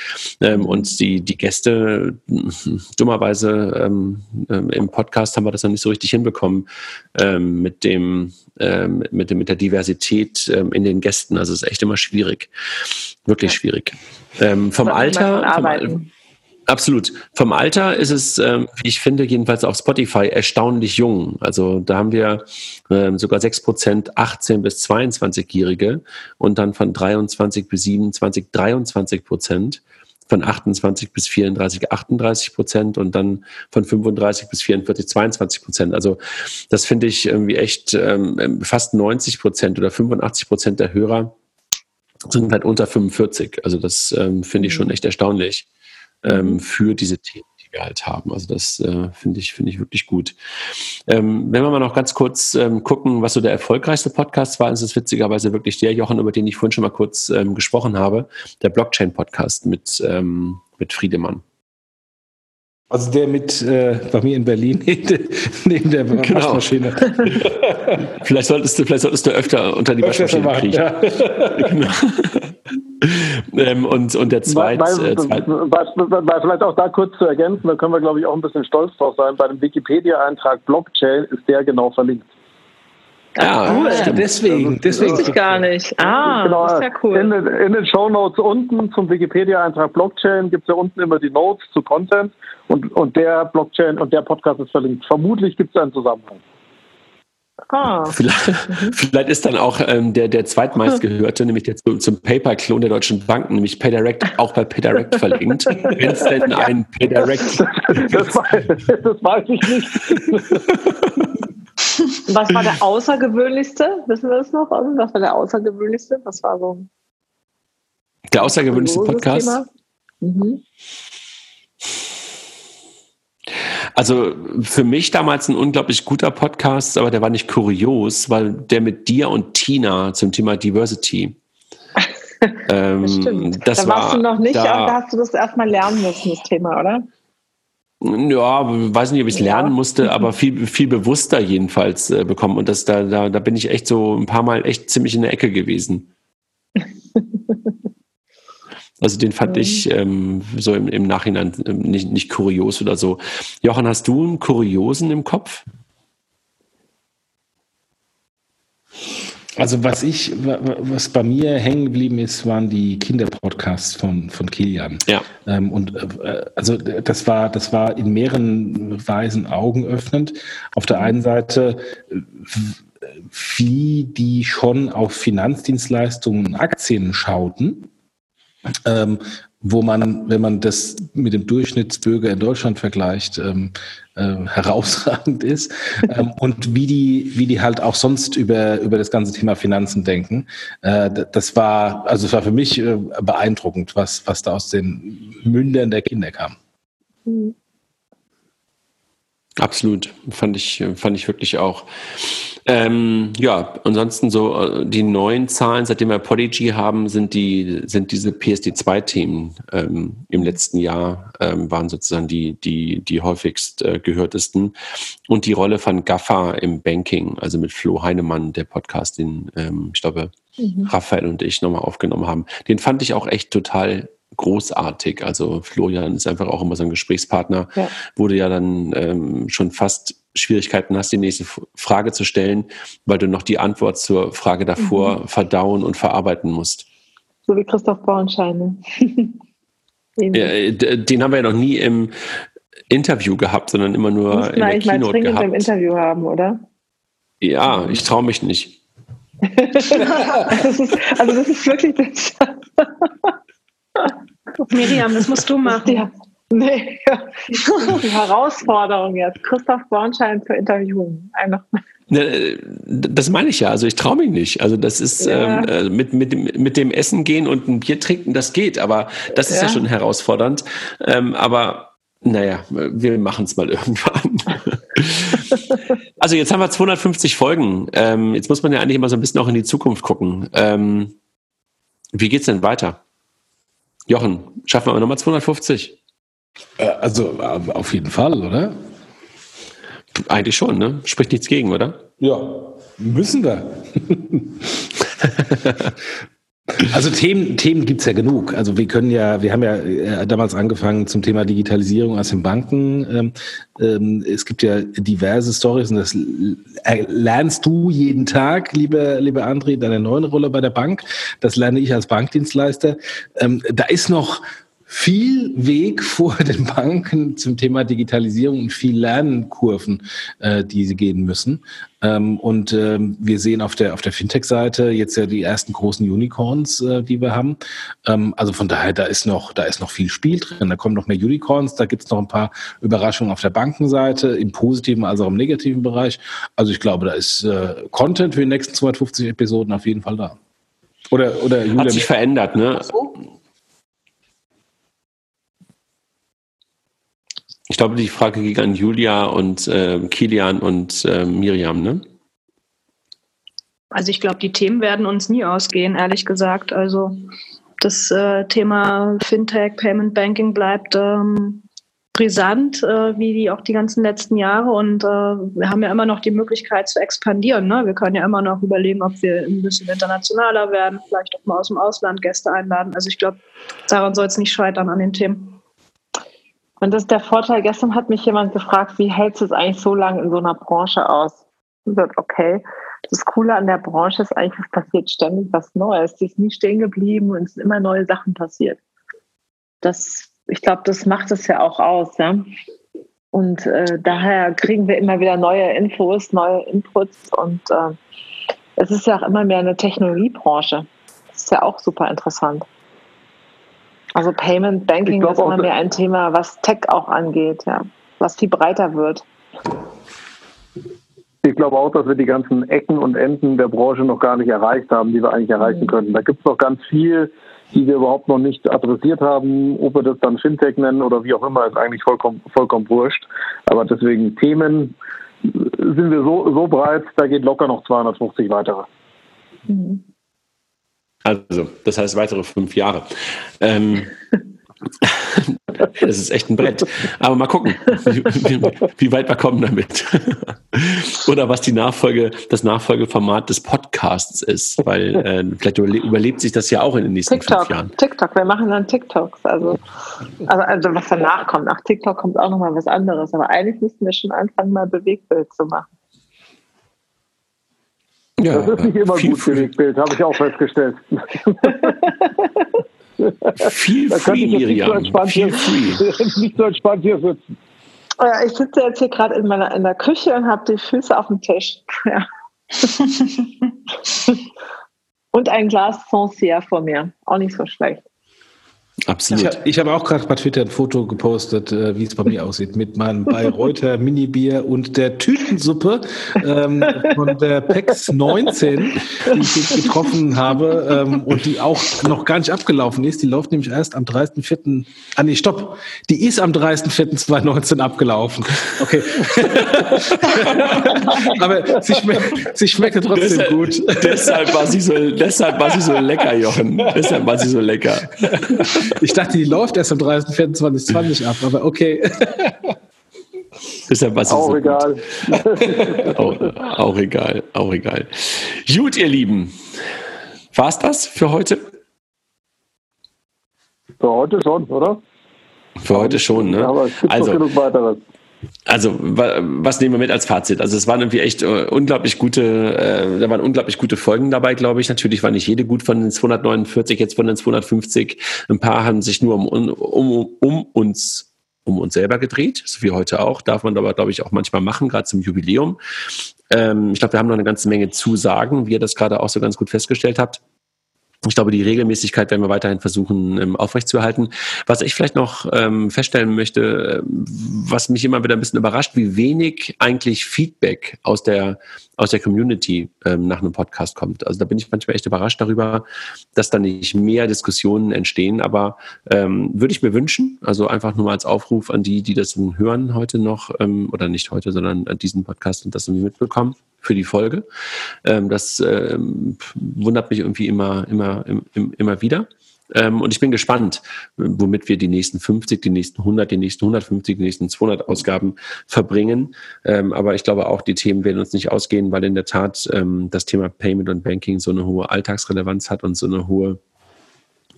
Ähm, mhm. und die, die Gäste, dummerweise ähm, ähm, im Podcast haben wir das noch nicht so richtig hinbekommen ähm, mit dem, ähm, mit, dem, mit der Diversität ähm, in den Gästen. Also es ist echt immer schwierig. Wirklich ja. schwierig. Ähm, vom Alter. Vom, Absolut. Vom Alter ist es, ähm, wie ich finde, jedenfalls auf Spotify erstaunlich jung. Also da haben wir ähm, sogar 6% 18 bis 22-Jährige und dann von 23 bis 27 23 Prozent, von 28 bis 34 38 Prozent und dann von 35 bis 44 22 Prozent. Also das finde ich irgendwie echt ähm, fast 90 Prozent oder 85 Prozent der Hörer sind halt unter 45. Also das ähm, finde ich schon mhm. echt erstaunlich ähm, für diese Themen, die wir halt haben. Also das äh, finde ich, finde ich wirklich gut. Ähm, wenn wir mal noch ganz kurz ähm, gucken, was so der erfolgreichste Podcast war, ist es witzigerweise wirklich der Jochen, über den ich vorhin schon mal kurz ähm, gesprochen habe, der Blockchain-Podcast mit, ähm, mit Friedemann. Also der mit äh, bei mir in Berlin neben der genau. Waschmaschine. vielleicht, solltest du, vielleicht solltest du öfter unter die öfter Waschmaschine kriechen. Ja. genau. Ähm, und, und der zweite. Weil, weil, weil, weil, vielleicht auch da kurz zu ergänzen, da können wir, glaube ich, auch ein bisschen stolz drauf sein. Bei dem Wikipedia-Eintrag Blockchain ist der genau verlinkt. Ja, cool. Stimmt. deswegen. deswegen. Das wusste ich gar nicht. Ah, genau, das ist ja cool. In, in den Show Notes unten zum Wikipedia-Eintrag Blockchain gibt es ja unten immer die Notes zu Content und, und der Blockchain und der Podcast ist verlinkt. Vermutlich gibt es einen Zusammenhang. Ah. Vielleicht, mhm. vielleicht, ist dann auch ähm, der, der zweitmeistgehörte, nämlich der zum PayPal-Klon der Deutschen Banken, nämlich PayDirect, auch bei PayDirect verlinkt. Wenn es denn ja. ein PayDirect das, weiß, das weiß ich nicht. Was war der außergewöhnlichste? Wissen wir das noch? Was war der außergewöhnlichste? Was war so? Der außergewöhnlichste Podcast? Mhm. Also für mich damals ein unglaublich guter Podcast, aber der war nicht kurios, weil der mit dir und Tina zum Thema Diversity. ähm, das stimmt. Das da warst war, du noch nicht, da, aber da hast du das erstmal lernen müssen, das Thema, oder? Ja, weiß nicht, ob ich es lernen musste, aber viel, viel bewusster jedenfalls äh, bekommen. Und das, da, da, da bin ich echt so ein paar Mal echt ziemlich in der Ecke gewesen. Also den fand mhm. ich ähm, so im, im Nachhinein ähm, nicht, nicht kurios oder so. Jochen, hast du einen Kuriosen im Kopf? Also was ich, was bei mir hängen geblieben ist, waren die Kinderpodcasts von, von Kilian. Ja. Ähm, und äh, also das war, das war in mehreren Weisen augenöffnend. Auf der einen Seite, wie die schon auf Finanzdienstleistungen und Aktien schauten ähm, wo man, wenn man das mit dem Durchschnittsbürger in Deutschland vergleicht, ähm, äh, herausragend ist ähm, und wie die, wie die halt auch sonst über, über das ganze Thema Finanzen denken. Äh, das war, also es war für mich äh, beeindruckend, was, was da aus den Mündern der Kinder kam. Mhm. Absolut, fand ich, fand ich wirklich auch. Ähm, ja, ansonsten so äh, die neuen Zahlen, seitdem wir Podigy haben, sind die sind diese PSD2-Themen ähm, im letzten Jahr ähm, waren sozusagen die die die häufigst äh, gehörtesten und die Rolle von Gaffa im Banking, also mit Flo Heinemann, der Podcast, den ähm, ich glaube mhm. Raphael und ich nochmal aufgenommen haben. Den fand ich auch echt total großartig. Also Florian ist einfach auch immer so ein Gesprächspartner, ja. wo du ja dann ähm, schon fast Schwierigkeiten hast, die nächste Frage zu stellen, weil du noch die Antwort zur Frage davor mhm. verdauen und verarbeiten musst. So wie Christoph Bornschein. ja, äh, den haben wir ja noch nie im Interview gehabt, sondern immer nur in der Keynote mal gehabt. im Interview haben, oder? Ja, ich traue mich nicht. das ist, also das ist wirklich das. Miriam, das musst du machen. Ja. Nee, ja. die Herausforderung jetzt. Christoph Bornschein zu interviewen. Einfach. Ne, das meine ich ja. Also ich traue mich nicht. Also das ist ja. ähm, äh, mit, mit, mit dem Essen gehen und ein Bier trinken, das geht. Aber das ist ja, ja schon herausfordernd. Ähm, aber naja, wir machen es mal irgendwann. also jetzt haben wir 250 Folgen. Ähm, jetzt muss man ja eigentlich immer so ein bisschen auch in die Zukunft gucken. Ähm, wie geht's denn weiter? Jochen, schaffen wir nochmal 250? Äh, also äh, auf jeden Fall, oder? Eigentlich schon, ne? Spricht nichts gegen, oder? Ja, müssen wir. Also Themen, Themen gibt's ja genug. Also wir können ja, wir haben ja äh, damals angefangen zum Thema Digitalisierung aus den Banken. Ähm, ähm, es gibt ja diverse Stories und das lernst du jeden Tag, liebe, liebe André, deine neue Rolle bei der Bank. Das lerne ich als Bankdienstleister. Ähm, da ist noch viel Weg vor den Banken zum Thema Digitalisierung und viel Lernkurven, äh, die sie gehen müssen. Ähm, und ähm, wir sehen auf der auf der Fintech-Seite jetzt ja die ersten großen Unicorns, äh, die wir haben. Ähm, also von daher, da ist noch da ist noch viel Spiel drin. Da kommen noch mehr Unicorns. Da gibt es noch ein paar Überraschungen auf der Bankenseite im positiven als auch im negativen Bereich. Also ich glaube, da ist äh, Content für die nächsten 250 Episoden auf jeden Fall da. Oder oder Julia, hat sich verändert, ne? Ich glaube, die Frage ging an Julia und äh, Kilian und äh, Miriam, ne? Also ich glaube, die Themen werden uns nie ausgehen, ehrlich gesagt. Also das äh, Thema Fintech, Payment Banking bleibt ähm, brisant, äh, wie die auch die ganzen letzten Jahre. Und äh, wir haben ja immer noch die Möglichkeit zu expandieren. Ne? Wir können ja immer noch überlegen, ob wir ein bisschen internationaler werden, vielleicht auch mal aus dem Ausland Gäste einladen. Also ich glaube, daran soll es nicht scheitern an den Themen. Und das ist der Vorteil. Gestern hat mich jemand gefragt, wie hältst du es eigentlich so lange in so einer Branche aus? Und gesagt, okay, das Coole an der Branche ist eigentlich, es passiert ständig was Neues. Die ist nie stehen geblieben und es sind immer neue Sachen passiert. Das, ich glaube, das macht es ja auch aus. Ja? Und äh, daher kriegen wir immer wieder neue Infos, neue Inputs und äh, es ist ja auch immer mehr eine Technologiebranche. Das ist ja auch super interessant. Also Payment Banking glaub, ist immer mehr ein Thema, was Tech auch angeht, ja, was viel breiter wird. Ich glaube auch, dass wir die ganzen Ecken und Enden der Branche noch gar nicht erreicht haben, die wir eigentlich erreichen mhm. könnten. Da gibt es noch ganz viel, die wir überhaupt noch nicht adressiert haben. Ob wir das dann Fintech nennen oder wie auch immer, ist eigentlich vollkommen, vollkommen wurscht. Aber deswegen Themen sind wir so, so breit, da geht locker noch 250 weitere. Mhm. Also, das heißt weitere fünf Jahre. Ähm, das ist echt ein Brett. Aber mal gucken, wie, wie, weit wir kommen damit. Oder was die Nachfolge, das Nachfolgeformat des Podcasts ist, weil äh, vielleicht überlebt sich das ja auch in den nächsten TikTok, fünf Jahren. TikTok, wir machen dann TikToks. Also, also, also was danach kommt. Nach TikTok kommt auch nochmal was anderes. Aber eigentlich müssten wir schon anfangen, mal Bewegbild zu machen. Ja, das ist nicht immer gut für das Bild, habe ich auch festgestellt. viel da free, Miriam. Nicht so viel free. nicht so entspannt hier sitzen. Ja, ich sitze jetzt hier gerade in, meiner, in der Küche und habe die Füße auf dem Tisch. Ja. und ein Glas Foncier vor mir. Auch nicht so schlecht. Absolut. Ich, ich habe auch gerade bei Twitter ein Foto gepostet, äh, wie es bei mir aussieht, mit meinem Bayreuther Mini-Bier und der Tütensuppe ähm, von der PEX 19, die ich getroffen habe ähm, und die auch noch gar nicht abgelaufen ist. Die läuft nämlich erst am 30.04. Ah nee, stopp. Die ist am 30.04.2019 abgelaufen. Okay. Aber sie, schme sie schmeckte trotzdem deshalb, gut. Deshalb war, sie so, deshalb war sie so lecker, Jochen. Deshalb war sie so lecker. Ich dachte, die läuft erst am 30.04.2020 ab, aber okay. Deshalb was auch so egal. auch, auch, egal, auch egal. Gut, ihr Lieben. War's das für heute? Für heute schon, oder? Für heute schon, ne? Aber es gibt also, noch genug weiteres. Also, was nehmen wir mit als Fazit? Also, es waren irgendwie echt äh, unglaublich gute, äh, da waren unglaublich gute Folgen dabei, glaube ich. Natürlich war nicht jede gut von den 249, jetzt von den 250. Ein paar haben sich nur um, um, um uns um uns selber gedreht, so wie heute auch. Darf man aber, glaube ich, auch manchmal machen, gerade zum Jubiläum. Ähm, ich glaube, wir haben noch eine ganze Menge zu sagen, wie ihr das gerade auch so ganz gut festgestellt habt. Ich glaube, die Regelmäßigkeit werden wir weiterhin versuchen ähm, aufrechtzuerhalten. Was ich vielleicht noch ähm, feststellen möchte, äh, was mich immer wieder ein bisschen überrascht, wie wenig eigentlich Feedback aus der aus der Community ähm, nach einem Podcast kommt. Also da bin ich manchmal echt überrascht darüber, dass da nicht mehr Diskussionen entstehen. Aber ähm, würde ich mir wünschen, also einfach nur mal als Aufruf an die, die das hören heute noch ähm, oder nicht heute, sondern an diesen Podcast und das irgendwie mitbekommen für die Folge. Ähm, das ähm, wundert mich irgendwie immer, immer, im, immer wieder. Ähm, und ich bin gespannt, womit wir die nächsten 50, die nächsten 100, die nächsten 150, die nächsten 200 Ausgaben verbringen. Ähm, aber ich glaube auch, die Themen werden uns nicht ausgehen, weil in der Tat ähm, das Thema Payment und Banking so eine hohe Alltagsrelevanz hat und so eine hohe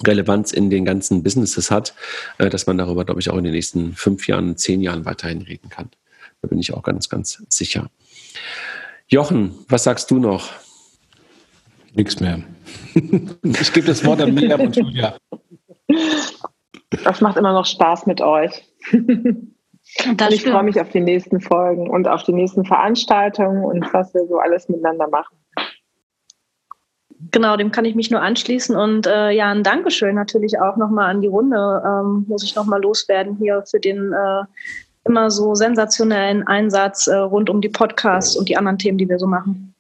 Relevanz in den ganzen Businesses hat, äh, dass man darüber, glaube ich, auch in den nächsten fünf Jahren, zehn Jahren weiterhin reden kann. Da bin ich auch ganz, ganz sicher. Jochen, was sagst du noch? Nichts mehr. Ich gebe das Wort an Miriam und Julia. Das macht immer noch Spaß mit euch. und ich freue mich auf die nächsten Folgen und auf die nächsten Veranstaltungen und was wir so alles miteinander machen. Genau, dem kann ich mich nur anschließen. Und äh, ja, ein Dankeschön natürlich auch nochmal an die Runde, ähm, muss ich nochmal loswerden hier für den äh, immer so sensationellen Einsatz äh, rund um die Podcasts und die anderen Themen, die wir so machen.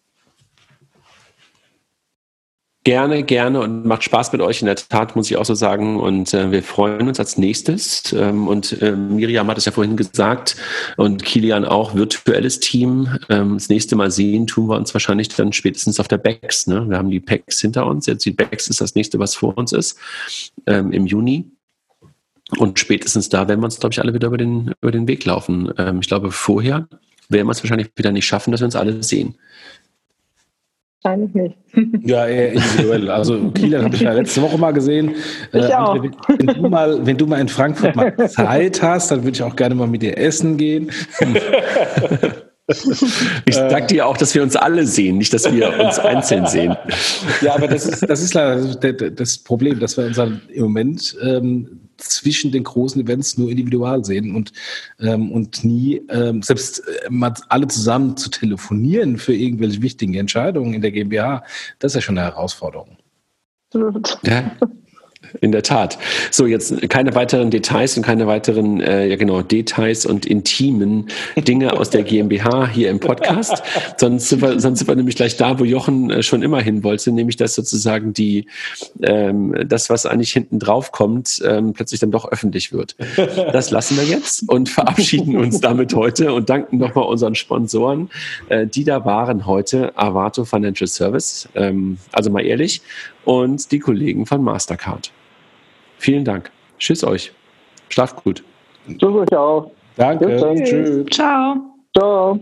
Gerne, gerne und macht Spaß mit euch in der Tat, muss ich auch so sagen. Und äh, wir freuen uns als nächstes. Ähm, und äh, Miriam hat es ja vorhin gesagt und Kilian auch, virtuelles Team. Ähm, das nächste Mal sehen tun wir uns wahrscheinlich dann spätestens auf der BEX. Ne? Wir haben die PEX hinter uns. Jetzt die BEX ist das nächste, was vor uns ist, ähm, im Juni. Und spätestens da werden wir uns, glaube ich, alle wieder über den, über den Weg laufen. Ähm, ich glaube, vorher werden wir es wahrscheinlich wieder nicht schaffen, dass wir uns alle sehen. Wahrscheinlich nicht. Ja, eher individuell. Also Kieler habe ich ja letzte Woche mal gesehen. Ich äh, auch. Wenn, du mal, wenn du mal in Frankfurt mal Zeit hast, dann würde ich auch gerne mal mit dir essen gehen. Ich sag dir auch, dass wir uns alle sehen, nicht, dass wir uns einzeln sehen. Ja, aber das ist, das ist leider das Problem, dass wir uns im Moment ähm, zwischen den großen Events nur individual sehen und, ähm, und nie, ähm, selbst äh, mal alle zusammen zu telefonieren für irgendwelche wichtigen Entscheidungen in der GmbH, das ist ja schon eine Herausforderung. Ja, in der Tat. So, jetzt keine weiteren Details und keine weiteren, äh, ja genau, Details und intimen Dinge aus der GmbH hier im Podcast. sonst, sind wir, sonst sind wir nämlich gleich da, wo Jochen äh, schon immer hin wollte, nämlich dass sozusagen die, ähm, das, was eigentlich hinten drauf kommt, ähm, plötzlich dann doch öffentlich wird. Das lassen wir jetzt und verabschieden uns damit heute und danken nochmal unseren Sponsoren. Äh, die da waren heute Avato Financial Service, ähm, also mal ehrlich, und die Kollegen von Mastercard. Vielen Dank. Tschüss euch. Schlaft gut. Tschüss euch auch. Danke. Tschüss. Ciao. Ciao.